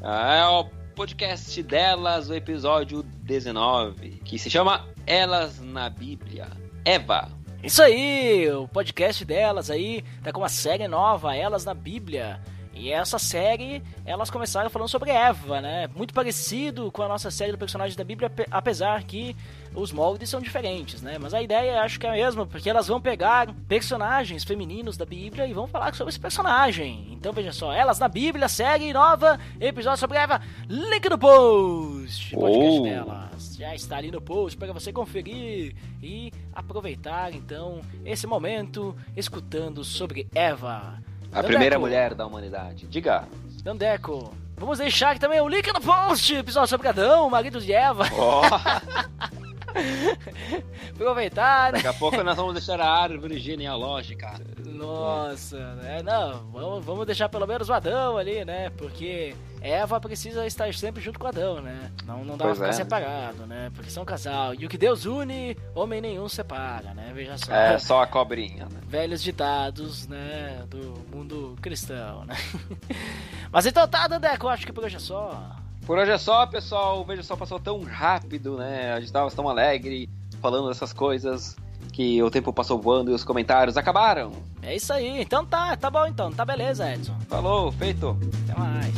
é o podcast delas, o episódio 19, que se chama Elas na Bíblia. Eva. Isso aí, o podcast delas aí tá com uma série nova, Elas na Bíblia. E essa série, elas começaram falando sobre Eva, né? Muito parecido com a nossa série do personagem da Bíblia, apesar que os moldes são diferentes, né? Mas a ideia acho que é a mesma, porque elas vão pegar personagens femininos da Bíblia e vão falar sobre esse personagem. Então veja só, elas na Bíblia, série nova, episódio sobre Eva, link no post, podcast oh. delas. Já está ali no post para você conferir e aproveitar então esse momento escutando sobre Eva. A Dandeco. primeira mulher da humanidade. Diga. Dandeco, vamos deixar aqui também o link no post, episódio sobre Adão, marido de Eva. Oh. *laughs* *laughs* Aproveitar, né? Daqui a pouco nós vamos deixar a árvore genealógica. Nossa, né? Não, vamos, vamos deixar pelo menos o Adão ali, né? Porque Eva precisa estar sempre junto com Adão, né? Não, não dá pois pra ficar é. separado, né? Porque são casal. E o que Deus une, homem nenhum separa, né? Veja só. É, só a cobrinha, né? Velhos ditados, né? Do mundo cristão, né? *laughs* Mas então tá, Dandeco, acho que por hoje é só. Por hoje é só, pessoal. O Veja Só passou tão rápido, né? A gente tava tão alegre falando dessas coisas que o tempo passou voando e os comentários acabaram. É isso aí. Então tá, tá bom então. Tá beleza, Edson. Falou, feito. Até mais.